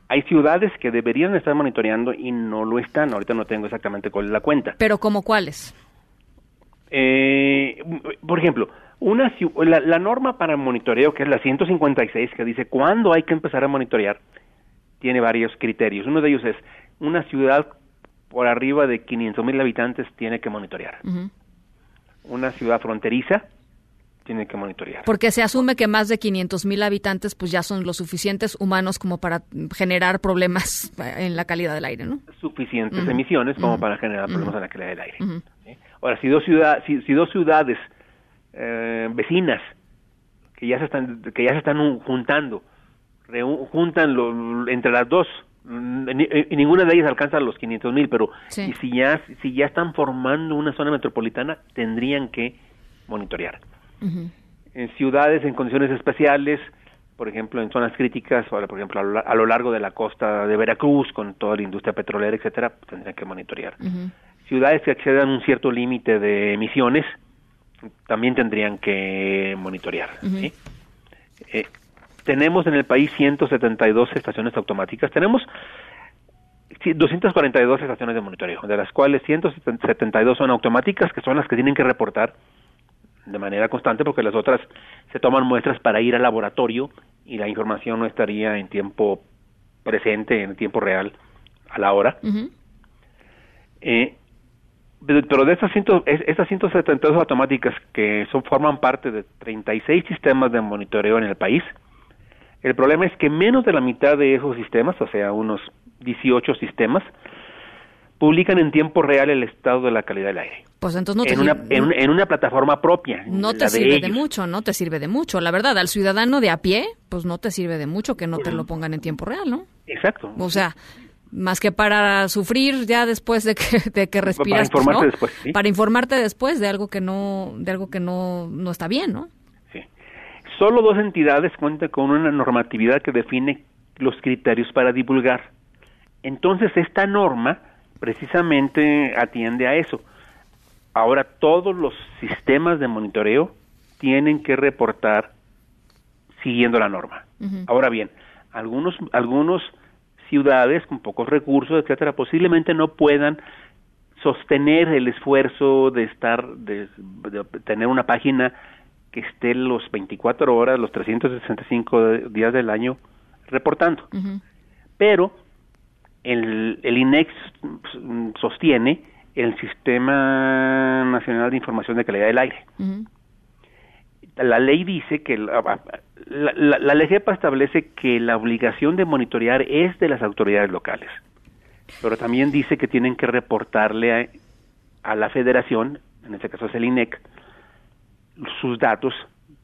Hay ciudades que deberían estar monitoreando y no lo están. Ahorita no tengo exactamente cuál es la cuenta. Pero como cuáles? Eh, por ejemplo, una la, la norma para monitoreo, que es la 156, que dice cuándo hay que empezar a monitorear, tiene varios criterios. Uno de ellos es una ciudad por arriba de 500 mil habitantes tiene que monitorear. Una ciudad fronteriza tiene que monitorear. Porque se asume que más de 500 mil habitantes pues ya son los suficientes humanos como para generar problemas eh, en la calidad del aire, ¿no? Suficientes emisiones como para generar problemas en la calidad del aire. Ahora, si dos, ciudad, si, si dos ciudades eh, vecinas que ya se están que ya se están un- juntando, juntan lo- entre las dos, mm, eh, y ninguna de ellas alcanza los 500 mil, pero Sí. y si ya si ya están formando una zona metropolitana, tendrían que monitorear. En ciudades en condiciones especiales, por ejemplo, en zonas críticas, por ejemplo, a lo, a lo largo de la costa de Veracruz, con toda la industria petrolera, etcétera, tendrían que monitorear ciudades que accedan a un cierto límite de emisiones también tendrían que monitorear. Eh, tenemos en el país 172 estaciones automáticas. Tenemos sí, 242 estaciones de monitoreo, de las cuales 172 son automáticas, que son las que tienen que reportar de manera constante, porque las otras se toman muestras para ir al laboratorio y la información no estaría en tiempo presente, en tiempo real, a la hora. Eh, pero pero de estas, ciento, es- estas 172 automáticas que son, forman parte de 36 sistemas de monitoreo en el país, el problema es que menos de la mitad de esos sistemas, o sea, unos 18 sistemas, publican en tiempo real el estado de la calidad del aire. Pues entonces no te en, una, sirve- en, una- en una plataforma propia. no te de sirve de mucho, no te sirve de mucho. La verdad, al ciudadano de a pie, pues no te sirve de mucho que no te lo pongan en tiempo real, ¿no? Exacto. O sea, más que para sufrir ya después de que, de que respiras. pues, informarte ¿no? después, sí. Para informarte después de algo que no, de algo que no, no está bien, ¿no? Solo dos entidades cuentan con una normatividad que define los criterios para divulgar. Entonces, esta norma precisamente atiende a eso. Ahora, todos los sistemas de monitoreo tienen que reportar siguiendo la norma. Ahora bien, algunos, algunos ciudades con pocos recursos, etcétera, posiblemente no puedan sostener el esfuerzo de estar, de, de tener una página que esté los 24 horas, los 365 de- días del año reportando. Pero el, el INEX mm, sostiene el Sistema Nacional de Información de Calidad del Aire. La ley dice que la, la, la- la ley GEPA establece que la obligación de monitorear es de las autoridades locales, pero también dice que tienen que reportarle a, a la federación, en este caso es el INEC, sus datos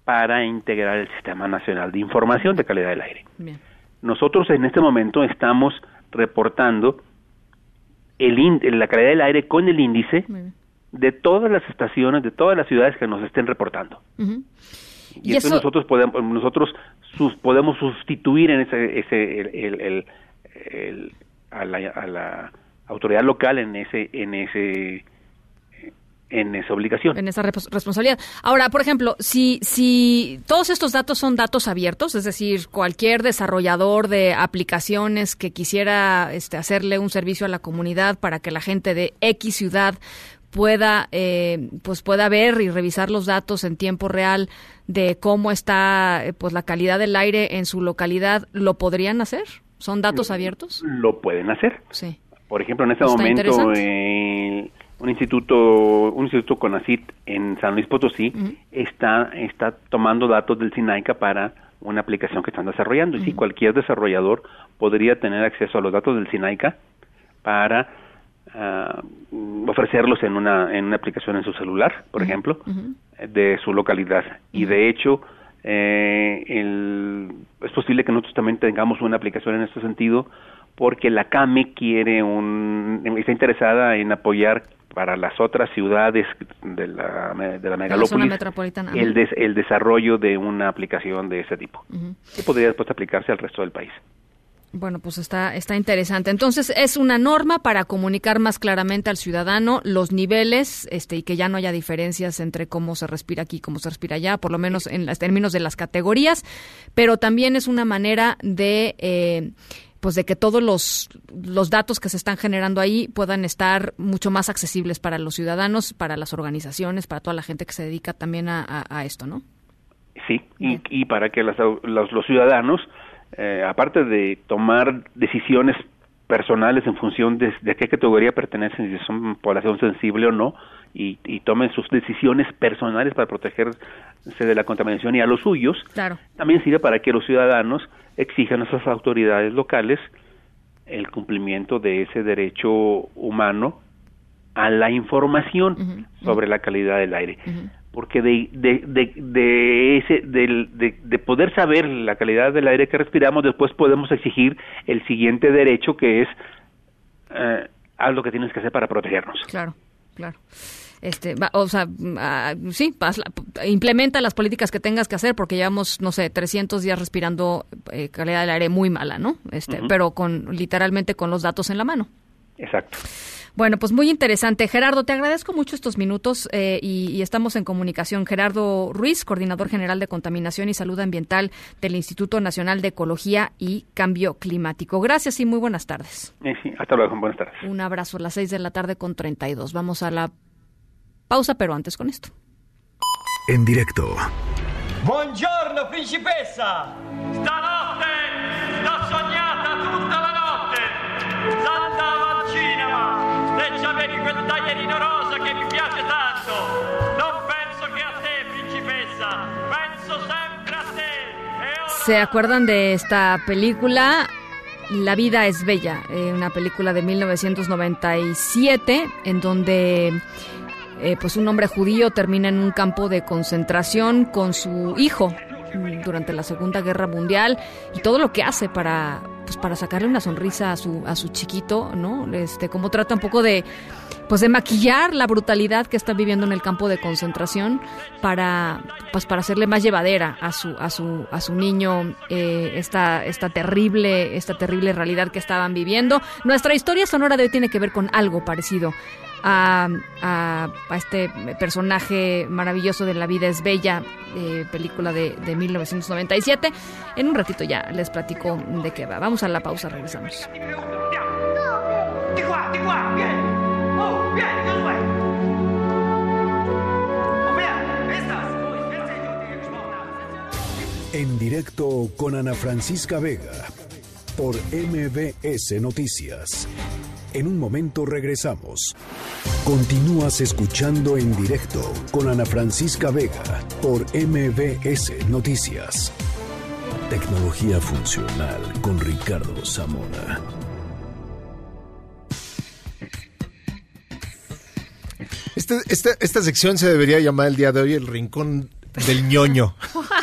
para integrar el Sistema Nacional de Información de Calidad del Aire. Bien. Nosotros en este momento estamos reportando el la calidad del aire con el índice de todas las estaciones, de todas las ciudades que nos estén reportando. Y, Y eso nosotros podemos nosotros sus- podemos sustituir en ese, ese el- el- el- a, la, a la autoridad local en ese en ese en esa obligación. En esa responsabilidad. Ahora, por ejemplo, si, si todos estos datos son datos abiertos, es decir, cualquier desarrollador de aplicaciones que quisiera este, hacerle un servicio a la comunidad para que la gente de X ciudad pueda eh, pues pueda ver y revisar los datos en tiempo real de cómo está eh, pues la calidad del aire en su localidad lo podrían hacer son datos abiertos lo pueden hacer. Sí. Por ejemplo en este momento un instituto un instituto CONACIT en San Luis Potosí está está tomando datos del SINAICA para una aplicación que están desarrollando. Y si cualquier desarrollador podría tener acceso a los datos del SINAICA para uh, ofrecerlos en una, en una aplicación en su celular, por ejemplo, de su localidad. Y de hecho, eh, el, es posible que nosotros también tengamos una aplicación en este sentido, porque la CAME quiere un, está interesada en apoyar para las otras ciudades de la, de la megalópolis el, el desarrollo de una aplicación de ese tipo, que podría después aplicarse al resto del país. Bueno, pues está, está interesante. Entonces, es una norma para comunicar más claramente al ciudadano los niveles este, y que ya no haya diferencias entre cómo se respira aquí y cómo se respira allá, por lo menos en los términos de las categorías, pero también es una manera de... Eh, pues de que todos los, los datos que se están generando ahí puedan estar mucho más accesibles para los ciudadanos, para las organizaciones, para toda la gente que se dedica también a, esto, ¿no? Sí, y, y para que los, los ciudadanos eh, aparte de tomar decisiones personales en función de, de, qué categoría pertenecen, si son población sensible o no, y, tomen sus decisiones personales para protegerse de la contaminación y a los suyos, también sirve para que los ciudadanos exijan a esas autoridades locales el cumplimiento de ese derecho humano a la información sobre la calidad del aire. Porque de, de, de, de ese, de, de, poder saber la calidad del aire que respiramos, después podemos exigir el siguiente derecho que es eh, haz lo que tienes que hacer para protegernos. Claro, claro. Este, o sea, ah, sí, implementa las políticas que tengas que hacer porque llevamos, no sé, 300 días respirando eh, calidad del aire muy mala, ¿no? Este, pero con literalmente con los datos en la mano. Exacto. Bueno, pues muy interesante. Gerardo, te agradezco mucho estos minutos eh, y, estamos en comunicación. Gerardo Ruiz, coordinador general de Contaminación y Salud Ambiental del Instituto Nacional de Ecología y Cambio Climático. Gracias y muy buenas tardes. sí, hasta luego, buenas tardes. Un abrazo a las seis de la tarde con 32. Vamos a la pausa, pero antes con esto. En directo. Buongiorno, principessa. Stanotte ¿Se acuerdan de esta película? La vida es bella, eh, una película de 1997 en donde eh, pues un hombre judío termina en un campo de concentración con su hijo durante la Segunda Guerra Mundial y todo lo que hace para pues para sacarle una sonrisa a su a su chiquito, ¿no? Este cómo trata un poco de pues de maquillar la brutalidad que está viviendo en el campo de concentración para pues para hacerle más llevadera a su a su a su niño eh, esta esta terrible esta terrible realidad que estaban viviendo nuestra historia sonora de hoy tiene que ver con algo parecido a, este personaje maravilloso de La vida es bella, eh, película de, de 1997. En un ratito ya les platico de qué va. Vamos a la pausa, regresamos. En directo con Ana Francisca Vega por MBS Noticias. En un momento regresamos. Continúas escuchando en directo con Ana Francisca Vega por MBS Noticias. Tecnología funcional con Ricardo Zamora. Esta, esta, esta sección se debería llamar el día de hoy el Rincón del ñoño.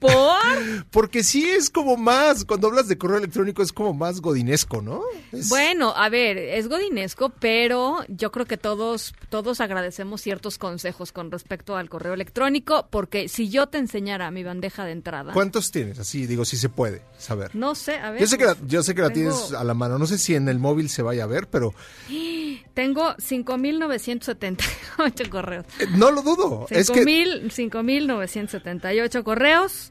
¿Por? porque sí es como más, cuando hablas de correo electrónico es como más godinesco, ¿no? Es- Bueno, a ver, es godinesco, pero yo creo que todos todos agradecemos ciertos consejos con respecto al correo electrónico, porque si yo te enseñara mi bandeja de entrada, ¿Cuántos tienes? Así digo, si se puede saber. no sé, a ver. Yo sé que la, yo sé que la tengo- tienes a la mano. No sé si en el móvil se vaya a ver, pero Tengo 5.978 correos. eh, no lo dudo. Es que 5.000 5.978 correos.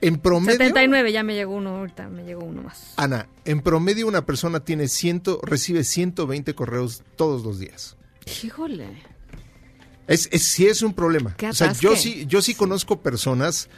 En promedio, 79, ya me llegó uno, ahorita me llegó uno más. Ana, en promedio una persona tiene ciento, recibe 120 correos todos los días. Híjole. Es, es sí es un problema. Qué O sea, yo sí, yo sí conozco personas.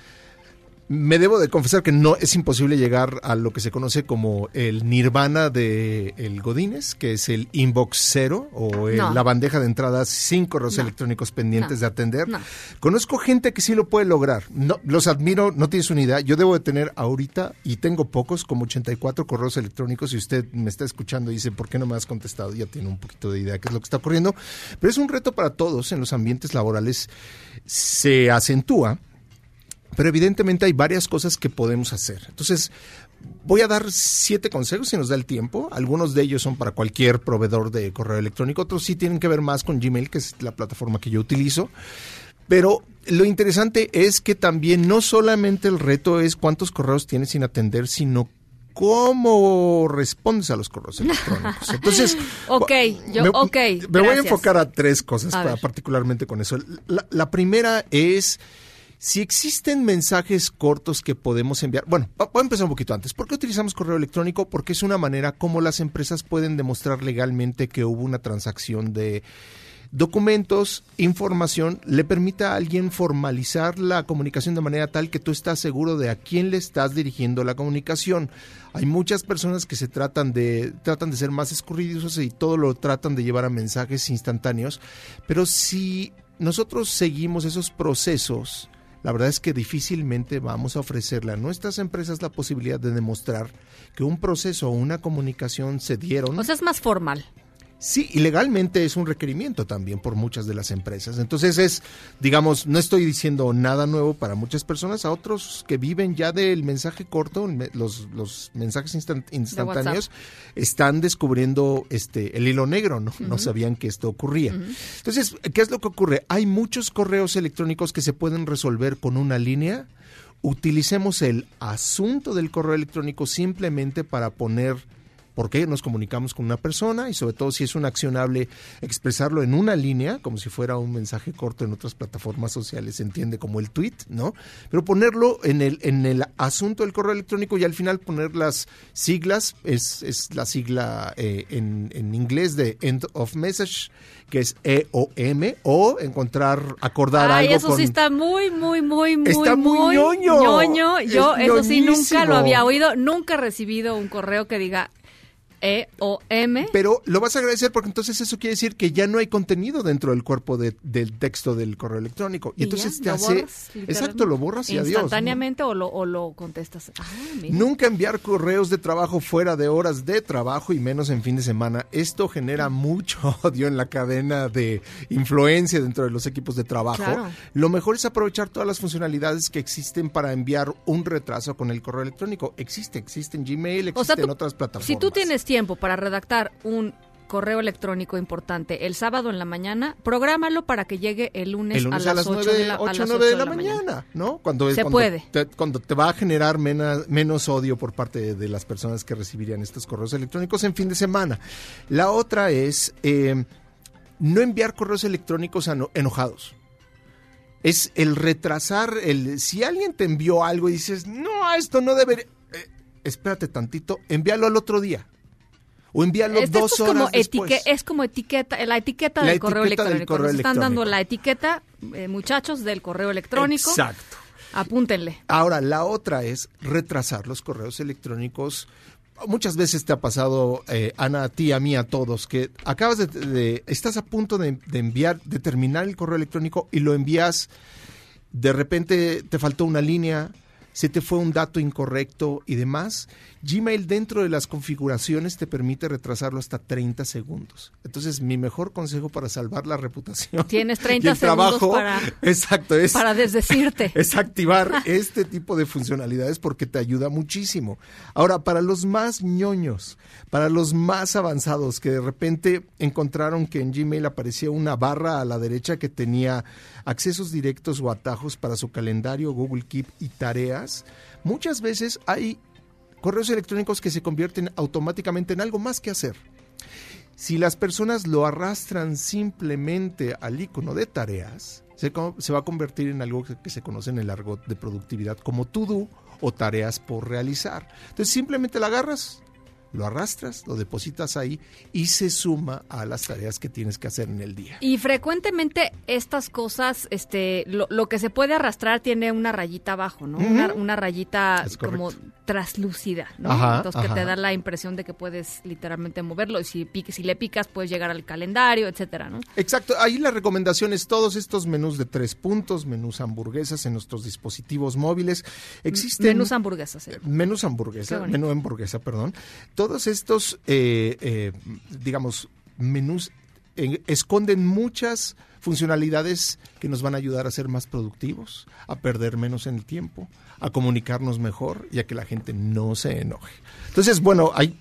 Me debo de confesar que no es imposible llegar a lo que se conoce como el nirvana de el Godines, que es el inbox cero o el- No. la bandeja de entradas sin correos No. electrónicos pendientes No. de atender. No. Conozco gente que sí lo puede lograr. No, los admiro, no tienes una idea. Yo debo de tener ahorita, y tengo pocos, como 84 correos electrónicos. Y usted me está escuchando y dice, ¿por qué no me has contestado? Ya tiene un poquito de idea de qué es lo que está ocurriendo. Pero es un reto para todos en los ambientes laborales. Se acentúa, pero evidentemente hay varias cosas que podemos hacer. Entonces, voy a dar siete consejos si nos da el tiempo. Algunos de ellos son para cualquier proveedor de correo electrónico, otros sí tienen que ver más con Gmail, que es la plataforma que yo utilizo. Pero lo interesante es que también no solamente el reto es cuántos correos tienes sin atender, sino cómo respondes a los correos electrónicos. Entonces, Ok, yo, me, ok. me voy a enfocar a tres cosas, A particularmente con eso. La, la primera es si existen mensajes cortos que podemos enviar. Bueno, voy a empezar un poquito antes. ¿Por qué utilizamos correo electrónico? Porque es una manera como las empresas pueden demostrar legalmente que hubo una transacción de documentos, información, le permite a alguien formalizar la comunicación de manera tal que tú estás seguro de a quién le estás dirigiendo la comunicación. Hay muchas personas que se tratan de tratan de ser más escurridizos y todo lo tratan de llevar a mensajes instantáneos, pero si nosotros seguimos esos procesos, la verdad es que difícilmente vamos a ofrecerle a nuestras empresas la posibilidad de demostrar que un proceso o una comunicación se dieron. O sea, es más formal. Sí, y legalmente es un requerimiento también por muchas de las empresas. Entonces es, digamos, no estoy diciendo nada nuevo para muchas personas, a otros que viven ya del mensaje corto, los, los mensajes instan- instantáneos, están descubriendo este el hilo negro, ¿no? No sabían que esto ocurría. Entonces, ¿qué es lo que ocurre? Hay muchos correos electrónicos que se pueden resolver con una línea. Utilicemos el asunto del correo electrónico simplemente para poner por qué nos comunicamos con una persona y sobre todo si es un accionable expresarlo en una línea, como si fuera un mensaje corto en otras plataformas sociales, se entiende como el tweet, ¿no? Pero ponerlo en el, en el asunto del correo electrónico y al final poner las siglas, es, es la sigla eh, en, en inglés de End of Message, que es EOM, o encontrar, acordar Ay, algo eso con... sí está muy, muy, muy, muy, Está muy ñoño. ñoño. Yo Es eso sí nunca lo había oído, nunca he recibido un correo que diga E o M. Pero lo vas a agradecer porque entonces eso quiere decir que ya no hay contenido dentro del cuerpo de- del texto del correo electrónico. Y, Y entonces ya, te hace... borras, exacto, lo borras y adiós. ¿no? Instantáneamente o, lo, o lo contestas. Ah. Nunca enviar correos de trabajo fuera de horas de trabajo y menos en fin de semana. Esto genera mucho odio en la cadena de influencia dentro de los equipos de trabajo. Claro. Lo mejor es aprovechar todas las funcionalidades que existen para enviar un retraso con el correo electrónico. Existe, existe en Gmail, existe O sea, tú- en otras plataformas. Si tú tienes tiempo para redactar un correo electrónico importante el sábado en la mañana, prográmalo para que llegue el lunes, el lunes a las 8 9, de la, a 8, las 9 8 de la, mañana, ¿no? Cuando Se cuando puede. Te, cuando te va a generar mena- menos odio por parte de, de las personas que recibirían estos correos electrónicos en fin de semana. La otra es eh, no enviar correos electrónicos enojados. Es el retrasar, el si alguien te envió algo y dices, no, esto no debería... eh, espérate tantito, envíalo al otro día. O envíalo Esto- dos es como horas después. etique- es como etiqueta, la etiqueta La del correo del electrónico. correo Nos están dando la etiqueta, eh, muchachos, del correo electrónico. Exacto. Apúntenle. Ahora, la otra es retrasar los correos electrónicos. Muchas veces te ha pasado, eh, Ana, a ti, a mí, a todos, que acabas de, de- estás a punto de, de enviar, de terminar el correo electrónico y lo envías, de repente te faltó una línea, se te fue un dato incorrecto y demás, Gmail dentro de las configuraciones te permite retrasarlo hasta 30 segundos. Entonces, mi mejor consejo para salvar la reputación Tienes y 30 el segundos trabajo, para, exacto, es, para desdecirte. es activar este tipo de funcionalidades porque te ayuda muchísimo. Ahora, para los más ñoños, para los más avanzados que de repente encontraron que en Gmail aparecía una barra a la derecha que tenía accesos directos o atajos para su calendario, Google Keep y tareas, muchas veces hay correos electrónicos que se convierten automáticamente en algo más que hacer. Si las personas lo arrastran simplemente al icono de tareas, se, va a convertir en algo que, que se conoce en el argot de productividad como to do o tareas por realizar. Entonces simplemente la agarras, lo arrastras, lo depositas ahí y se suma a las tareas que tienes que hacer en el día. Y frecuentemente estas cosas, este, lo, lo que se puede arrastrar tiene una rayita abajo, ¿no? Una, una rayita como traslúcida, ¿no? Ajá, Entonces que te da la impresión de que puedes literalmente moverlo y si, pique- si le picas puedes llegar al calendario, etcétera, ¿no? Exacto, ahí la recomendación es todos estos menús de tres puntos, menús hamburguesas en nuestros dispositivos móviles. Existen Menús hamburguesas. ¿eh? menús hamburguesa, menú hamburguesa, perdón. Todos estos, eh, eh, digamos, menús eh, esconden muchas funcionalidades que nos van a ayudar a ser más productivos, a perder menos en el tiempo, a comunicarnos mejor y a que la gente no se enoje. Entonces, bueno, hay,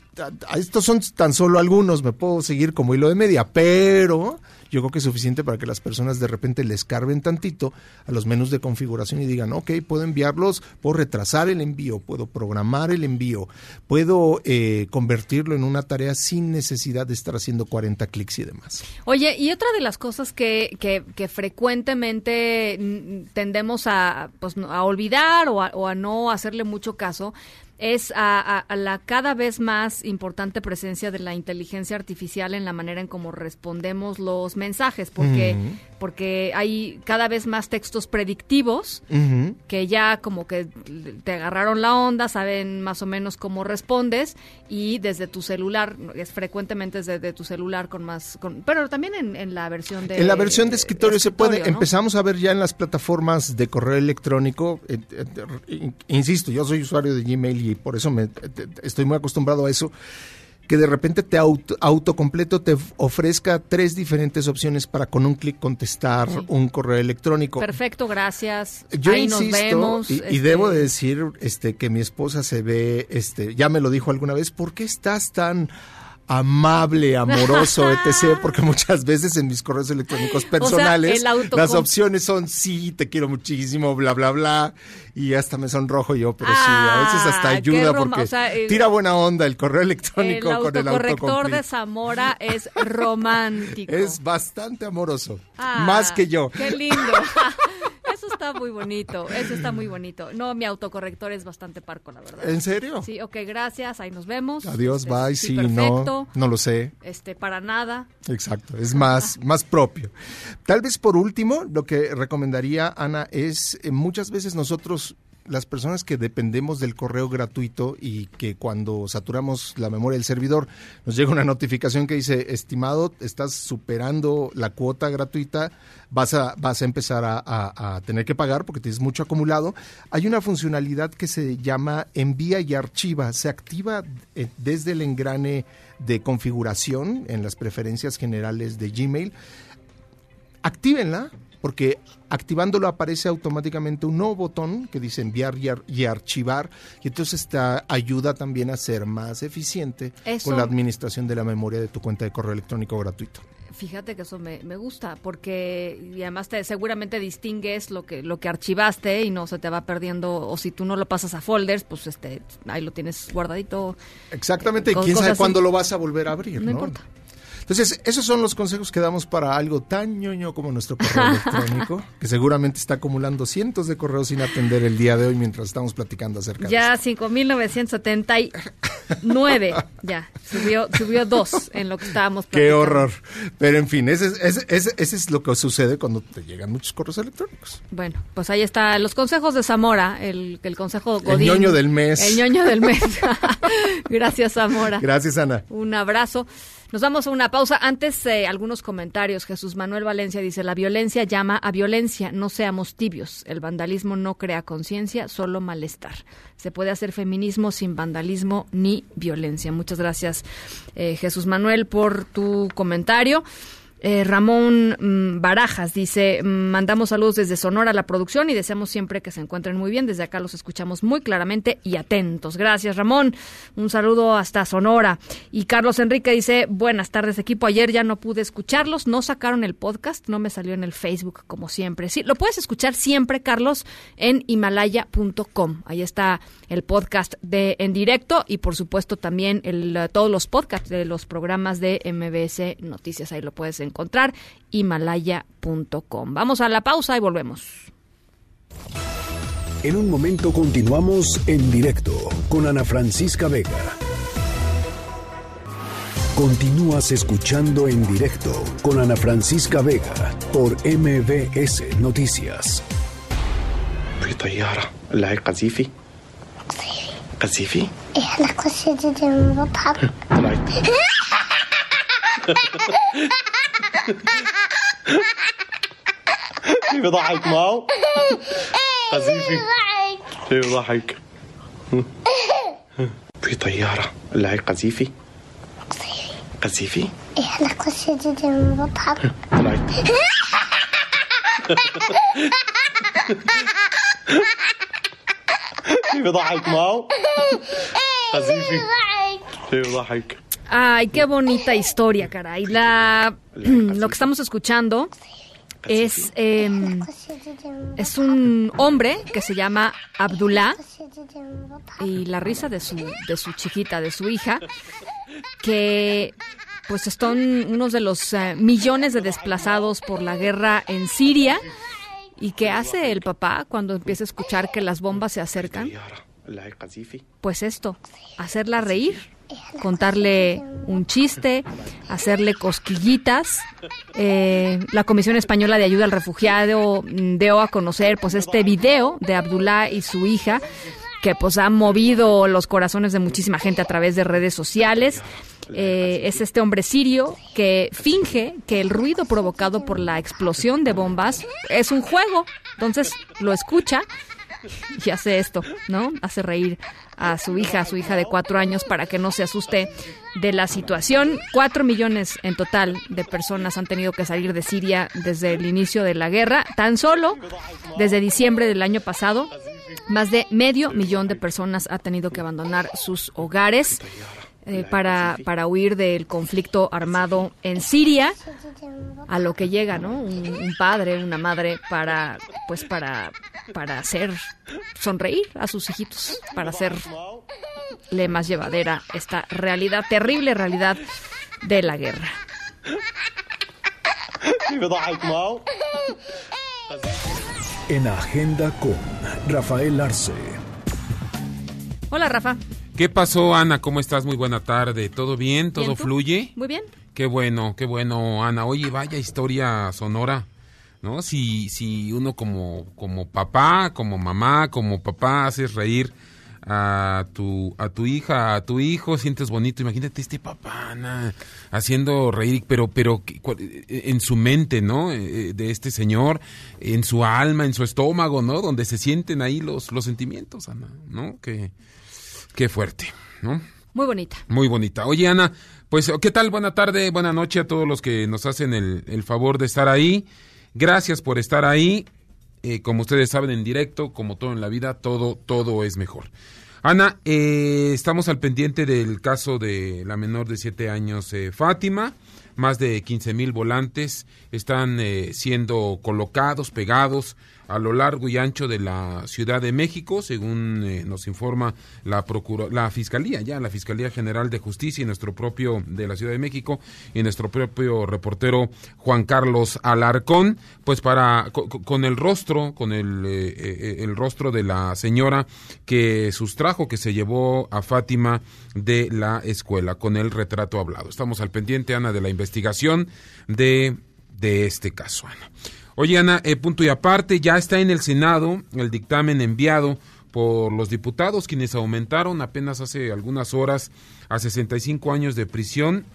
estos son tan solo algunos, me puedo seguir como hilo de media, pero yo creo que es suficiente para que las personas de repente les carben tantito a los menús de configuración y digan, ok, puedo enviarlos, puedo retrasar el envío, puedo programar el envío, puedo eh, convertirlo en una tarea sin necesidad de estar haciendo 40 clics y demás. Oye, y otra de las cosas que, que, que frecuentemente tendemos a, pues, a olvidar o a no hacerle mucho caso es a, a- a la cada vez más importante presencia de la inteligencia artificial en la manera en cómo respondemos los mensajes, porque. Porque hay cada vez más textos predictivos que ya como que te agarraron la onda, saben más o menos cómo respondes y desde tu celular, es frecuentemente desde de tu celular con más, con, pero también en, en la versión de... En la versión de escritorio, se puede, empezamos a ver ya en las plataformas de correo electrónico, eh, eh, insisto, yo soy usuario de Gmail y por eso me, eh, estoy muy acostumbrado a eso, que de repente te auto, autocompleto te ofrezca tres diferentes opciones para con un clic contestar Sí. un correo electrónico. Perfecto, gracias. Yo Ahí insisto, nos vemos. y, y este, debo de decir este, que mi esposa se ve, este, ya me lo dijo alguna vez, ¿por qué estás tan amable, amoroso, etc? Porque muchas veces en mis correos electrónicos personales el las opciones son sí, te quiero muchísimo, bla, bla, bla, y hasta me sonrojo yo, pero sí, a veces hasta Ah, ayuda porque o sea, el- tira buena onda el correo El electrónico con el autocorrector de. Zamora es romántico. Es bastante amoroso, Ah, más que yo. Qué lindo. Está muy bonito, eso está muy bonito. No, mi autocorrector es bastante parco, la verdad. ¿En serio? Sí, ok, gracias, ahí nos vemos. Adiós, Este, bye, sí, sí, perfecto. no, no lo sé. Este, para nada. Exacto, es más, más propio. Tal vez por último, lo que recomendaría Ana es eh, muchas veces nosotros las personas que dependemos del correo gratuito y que cuando saturamos la memoria del servidor nos llega una notificación que dice, estimado, estás superando la cuota gratuita, vas a, vas a empezar a, a- tener que pagar porque tienes mucho acumulado. Hay una funcionalidad que se llama envía y archiva, se activa eh, desde el engrane de configuración en las preferencias generales de Gmail. Actívenla porque activándolo aparece automáticamente un nuevo botón que dice enviar y, ar- y archivar y entonces te ayuda también a ser más eficiente Eso- con la administración de la memoria de tu cuenta de correo electrónico gratuito. Fíjate que eso me, me gusta, porque y además te seguramente distingues lo que lo que archivaste y no se te va perdiendo, o si tú no lo pasas a folders, pues este ahí lo tienes guardadito. Exactamente, y Con quién sabe cuándo lo vas a volver a abrir, No ¿no? importa. Entonces, esos son los consejos que damos para algo tan ñoño como nuestro correo electrónico, que seguramente está acumulando cientos de correos sin atender el día de hoy mientras estamos platicando acerca de Ya 5979, ya subió subió dos en lo que estábamos Qué platicando. horror. Pero en fin, ese, es- ese, ese- ese es lo que sucede cuando te llegan muchos correos electrónicos. Bueno, pues ahí está los consejos de Zamora, el, el consejo El ñoño del mes. El ñoño del mes. Gracias, Zamora. Gracias, Ana. Un abrazo. Nos vamos a una pausa. Antes, eh, algunos comentarios. Jesús Manuel Valencia dice, la violencia llama a violencia, no seamos tibios. El vandalismo no crea conciencia, solo malestar. Se puede hacer feminismo sin vandalismo ni violencia. Muchas gracias, eh, Jesús Manuel, por tu comentario. Eh, Ramón mm, Barajas dice, mm, mandamos saludos desde Sonora a la producción y deseamos siempre que se encuentren muy bien. Desde acá los escuchamos muy claramente y atentos. Gracias, Ramón. Un saludo hasta Sonora. Y Carlos Enrique dice, buenas tardes, equipo. Ayer ya no pude escucharlos, no sacaron el podcast, no me salió en el Facebook como siempre. Sí, lo puedes escuchar siempre, Carlos, en himalaya.com. Ahí está el podcast de En Directo y por supuesto también todos los podcasts de los programas de MBS Noticias. Ahí lo puedes encontrar encontrar himalaya.com. Vamos a la pausa y volvemos. En un momento continuamos en directo con Ana Francisca Vega. Continúas escuchando en directo con Ana Francisca Vega por MBS Noticias. في طيارة اللي قذيفي قذيفي احنا قصيدة المضحك في بيضحك ماو؟ قذيفي في بضحك في طيارة. اللاعب قذيفي. قذيفي؟ إيه على كل شيء بضحك طلعت في بيضحك ماو؟ إيه، قذيفي. في بضحك Ay, qué bonita historia, caray. La, lo que estamos escuchando es, eh, es un hombre que se llama Abdullah y la risa de su, de su chiquita, de su hija, que pues son unos de los eh, millones de desplazados por la guerra en Siria. ¿Y qué hace el papá cuando empieza a escuchar que las bombas se acercan? Pues esto, hacerla reír contarle un chiste, hacerle cosquillitas. Eh, la Comisión Española de Ayuda al Refugiado dio a conocer pues este video de Abdullah y su hija que pues ha movido los corazones de muchísima gente a través de redes sociales. Eh, es este hombre sirio que finge que el ruido provocado por la explosión de bombas es un juego. Entonces lo escucha y hace esto, ¿no? Hace reír a su hija, a su hija de cuatro años, para que no se asuste de la situación. Cuatro millones en total de personas han tenido que salir de Siria desde el inicio de la guerra. Tan solo desde diciembre del año pasado, más de medio millón de personas ha tenido que abandonar sus hogares. Eh, para, para huir del conflicto armado en Siria, a lo que llega, ¿no? Un, un, padre, una madre para, pues para, para hacer sonreír a sus hijitos, para hacerle más llevadera esta realidad, terrible realidad de la guerra. En Agenda con Rafael Arce. Hola, Rafa. ¿Qué pasó, Ana? ¿Cómo estás? Muy buena tarde. ¿Todo bien? ¿Todo fluye? Muy bien. Qué bueno, qué bueno, Ana. Oye, vaya historia sonora, ¿no? Si, si uno como, como papá, como mamá, como papá haces reír a tu, a tu hija, a tu hijo, sientes bonito. Imagínate este papá, Ana, haciendo reír, pero, pero ¿qué- cuál- en su mente, ¿no? Eh, De este señor, en su alma, en su estómago, ¿no? Donde se sienten ahí los, los sentimientos, Ana, ¿no? Qué, qué fuerte, ¿no? Muy bonita. Muy bonita. Oye, Ana, pues, ¿qué tal? Buena tarde, buena noche a todos los que nos hacen el, el favor de estar ahí. Gracias por estar ahí. Eh, como ustedes saben, en directo, como todo en la vida, todo, todo es mejor. Ana, eh, estamos al pendiente del caso de la menor de siete años, eh, Fátima. Más de 15 mil volantes están eh, siendo colocados, pegados a lo largo y ancho de la Ciudad de México, según eh, nos informa la procura, la Fiscalía, ya la Fiscalía General de Justicia y nuestro propio de la Ciudad de México y nuestro propio reportero Juan Carlos Alarcón, pues para co- co- con, el rostro, con el, eh, eh, el rostro de la señora que sustrajo, que se llevó a Fátima de la escuela, con el retrato hablado. Estamos al pendiente, Ana, de la investigación de, de este caso, Ana. Oye, Ana, eh, punto y aparte, ya está en el Senado el dictamen enviado por los diputados, quienes aumentaron apenas hace algunas horas a 65 años de prisión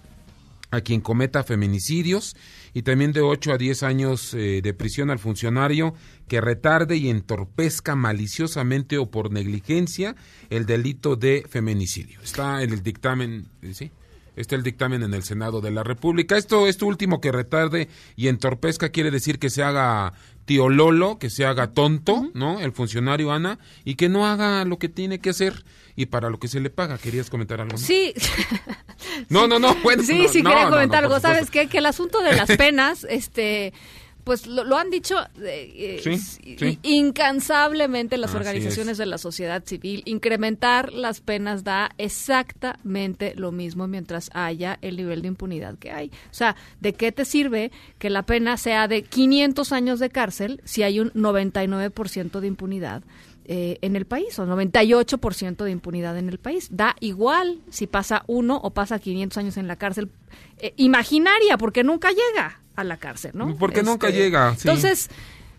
a quien cometa feminicidios y también de 8 a 10 años eh, de prisión al funcionario que retarde y entorpezca maliciosamente o por negligencia el delito de feminicidio. Está en el dictamen, eh, ¿sí? Está el dictamen en el Senado de la República. Esto, esto último que retarde y entorpezca quiere decir que se haga tío Lolo, que se haga tonto, ¿no? El funcionario Ana, y que no haga lo que tiene que hacer y para lo que se le paga. ¿Querías comentar algo? Sí. No, no, no. Bueno, sí, no, sí, no, quería no, comentar algo. ¿Sabes qué? Que el asunto de las penas, este pues lo, lo han dicho eh, Sí, sí. incansablemente las Así organizaciones es. de la sociedad civil. Incrementar las penas da exactamente lo mismo mientras haya el nivel de impunidad que hay. O sea, ¿de qué te sirve que la pena sea de 500 años de cárcel si hay un 99% de impunidad? eh, en el país, o 98% de impunidad en el país. Da igual si pasa uno o pasa 500 años en la cárcel eh, imaginaria, porque nunca llega a la cárcel, ¿no? Porque nunca Este, llega, sí. Entonces,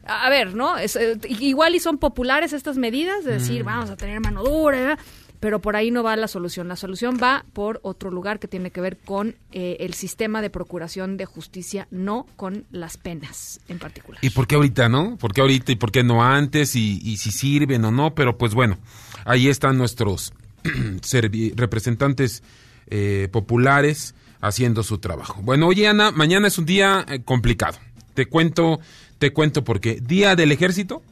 a ver, ¿no? Es, eh, igual y son populares estas medidas de decir, Mm. vamos a tener mano dura, pero por ahí no va la solución. La solución va por otro lugar que tiene que ver con eh, el sistema de procuración de justicia, no con las penas en particular. ¿Y por qué ahorita, no? ¿Por qué ahorita y por qué no antes? Y, y si sirven o no, pero pues bueno, ahí están nuestros representantes eh, populares haciendo su trabajo. Bueno, oye Ana, mañana es un día eh, complicado. Te cuento, te cuento por qué. Día del Ejército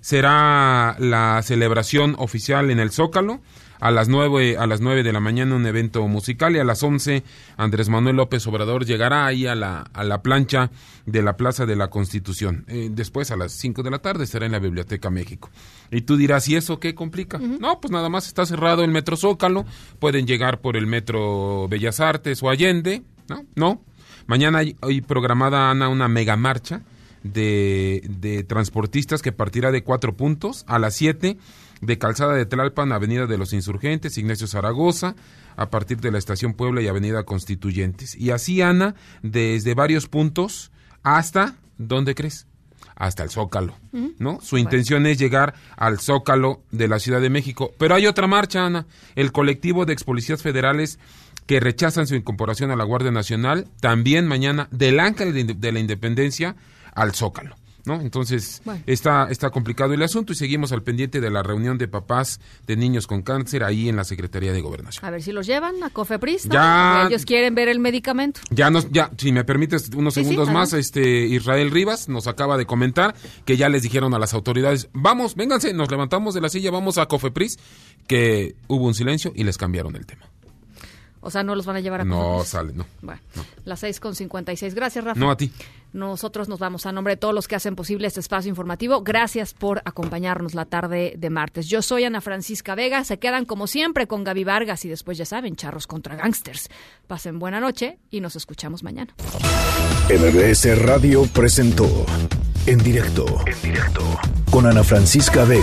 será la celebración oficial en el Zócalo. A las nueve, a las nueve de la mañana un evento musical y a las once Andrés Manuel López Obrador llegará ahí a la, a la plancha de la Plaza de la Constitución. Eh, después a las cinco de la tarde estará en la Biblioteca México. Y tú dirás, ¿y eso qué complica? No, pues nada más está cerrado el Metro Zócalo, pueden llegar por el Metro Bellas Artes o Allende, ¿no? No. Mañana hay, hay programada, Ana, una mega marcha de, de transportistas que partirá de cuatro puntos a las siete de Calzada de Tlalpan, Avenida de los Insurgentes, Ignacio Zaragoza, a partir de la Estación Puebla y Avenida Constituyentes. Y así, Ana, desde varios puntos hasta, ¿dónde crees? Hasta el Zócalo, ¿no? Su intención es llegar al Zócalo de la Ciudad de México. Pero hay otra marcha, Ana. El colectivo de ex policías federales que rechazan su incorporación a la Guardia Nacional, también mañana del Ángel de la Independencia al Zócalo. ¿No? Entonces Bueno. está, está complicado el asunto y seguimos al pendiente de la reunión de papás de niños con cáncer ahí en la Secretaría de Gobernación. A ver si los llevan a Cofepris. ¿no? Ya- Ellos quieren ver el medicamento. Ya nos, ya, si me permites unos Sí, sí, segundos más, este Israel Rivas nos acaba de comentar que ya les dijeron a las autoridades, vamos, vénganse, nos levantamos de la silla, vamos a Cofepris, que hubo un silencio y les cambiaron el tema. O sea, no los van a llevar a No Cofepris. sale, no. Bueno, las seis con cincuenta y seis. Gracias, Rafa. No a ti. Nosotros nos vamos a nombre de todos los que hacen posible este espacio informativo. Gracias por acompañarnos la tarde de martes. Yo soy Ana Francisca Vega. Se quedan como siempre con Gaby Vargas y después ya saben, charros contra gangsters. Pasen buena noche y nos escuchamos mañana. MBS Radio presentó En directo, en directo, con Ana Francisca Vega,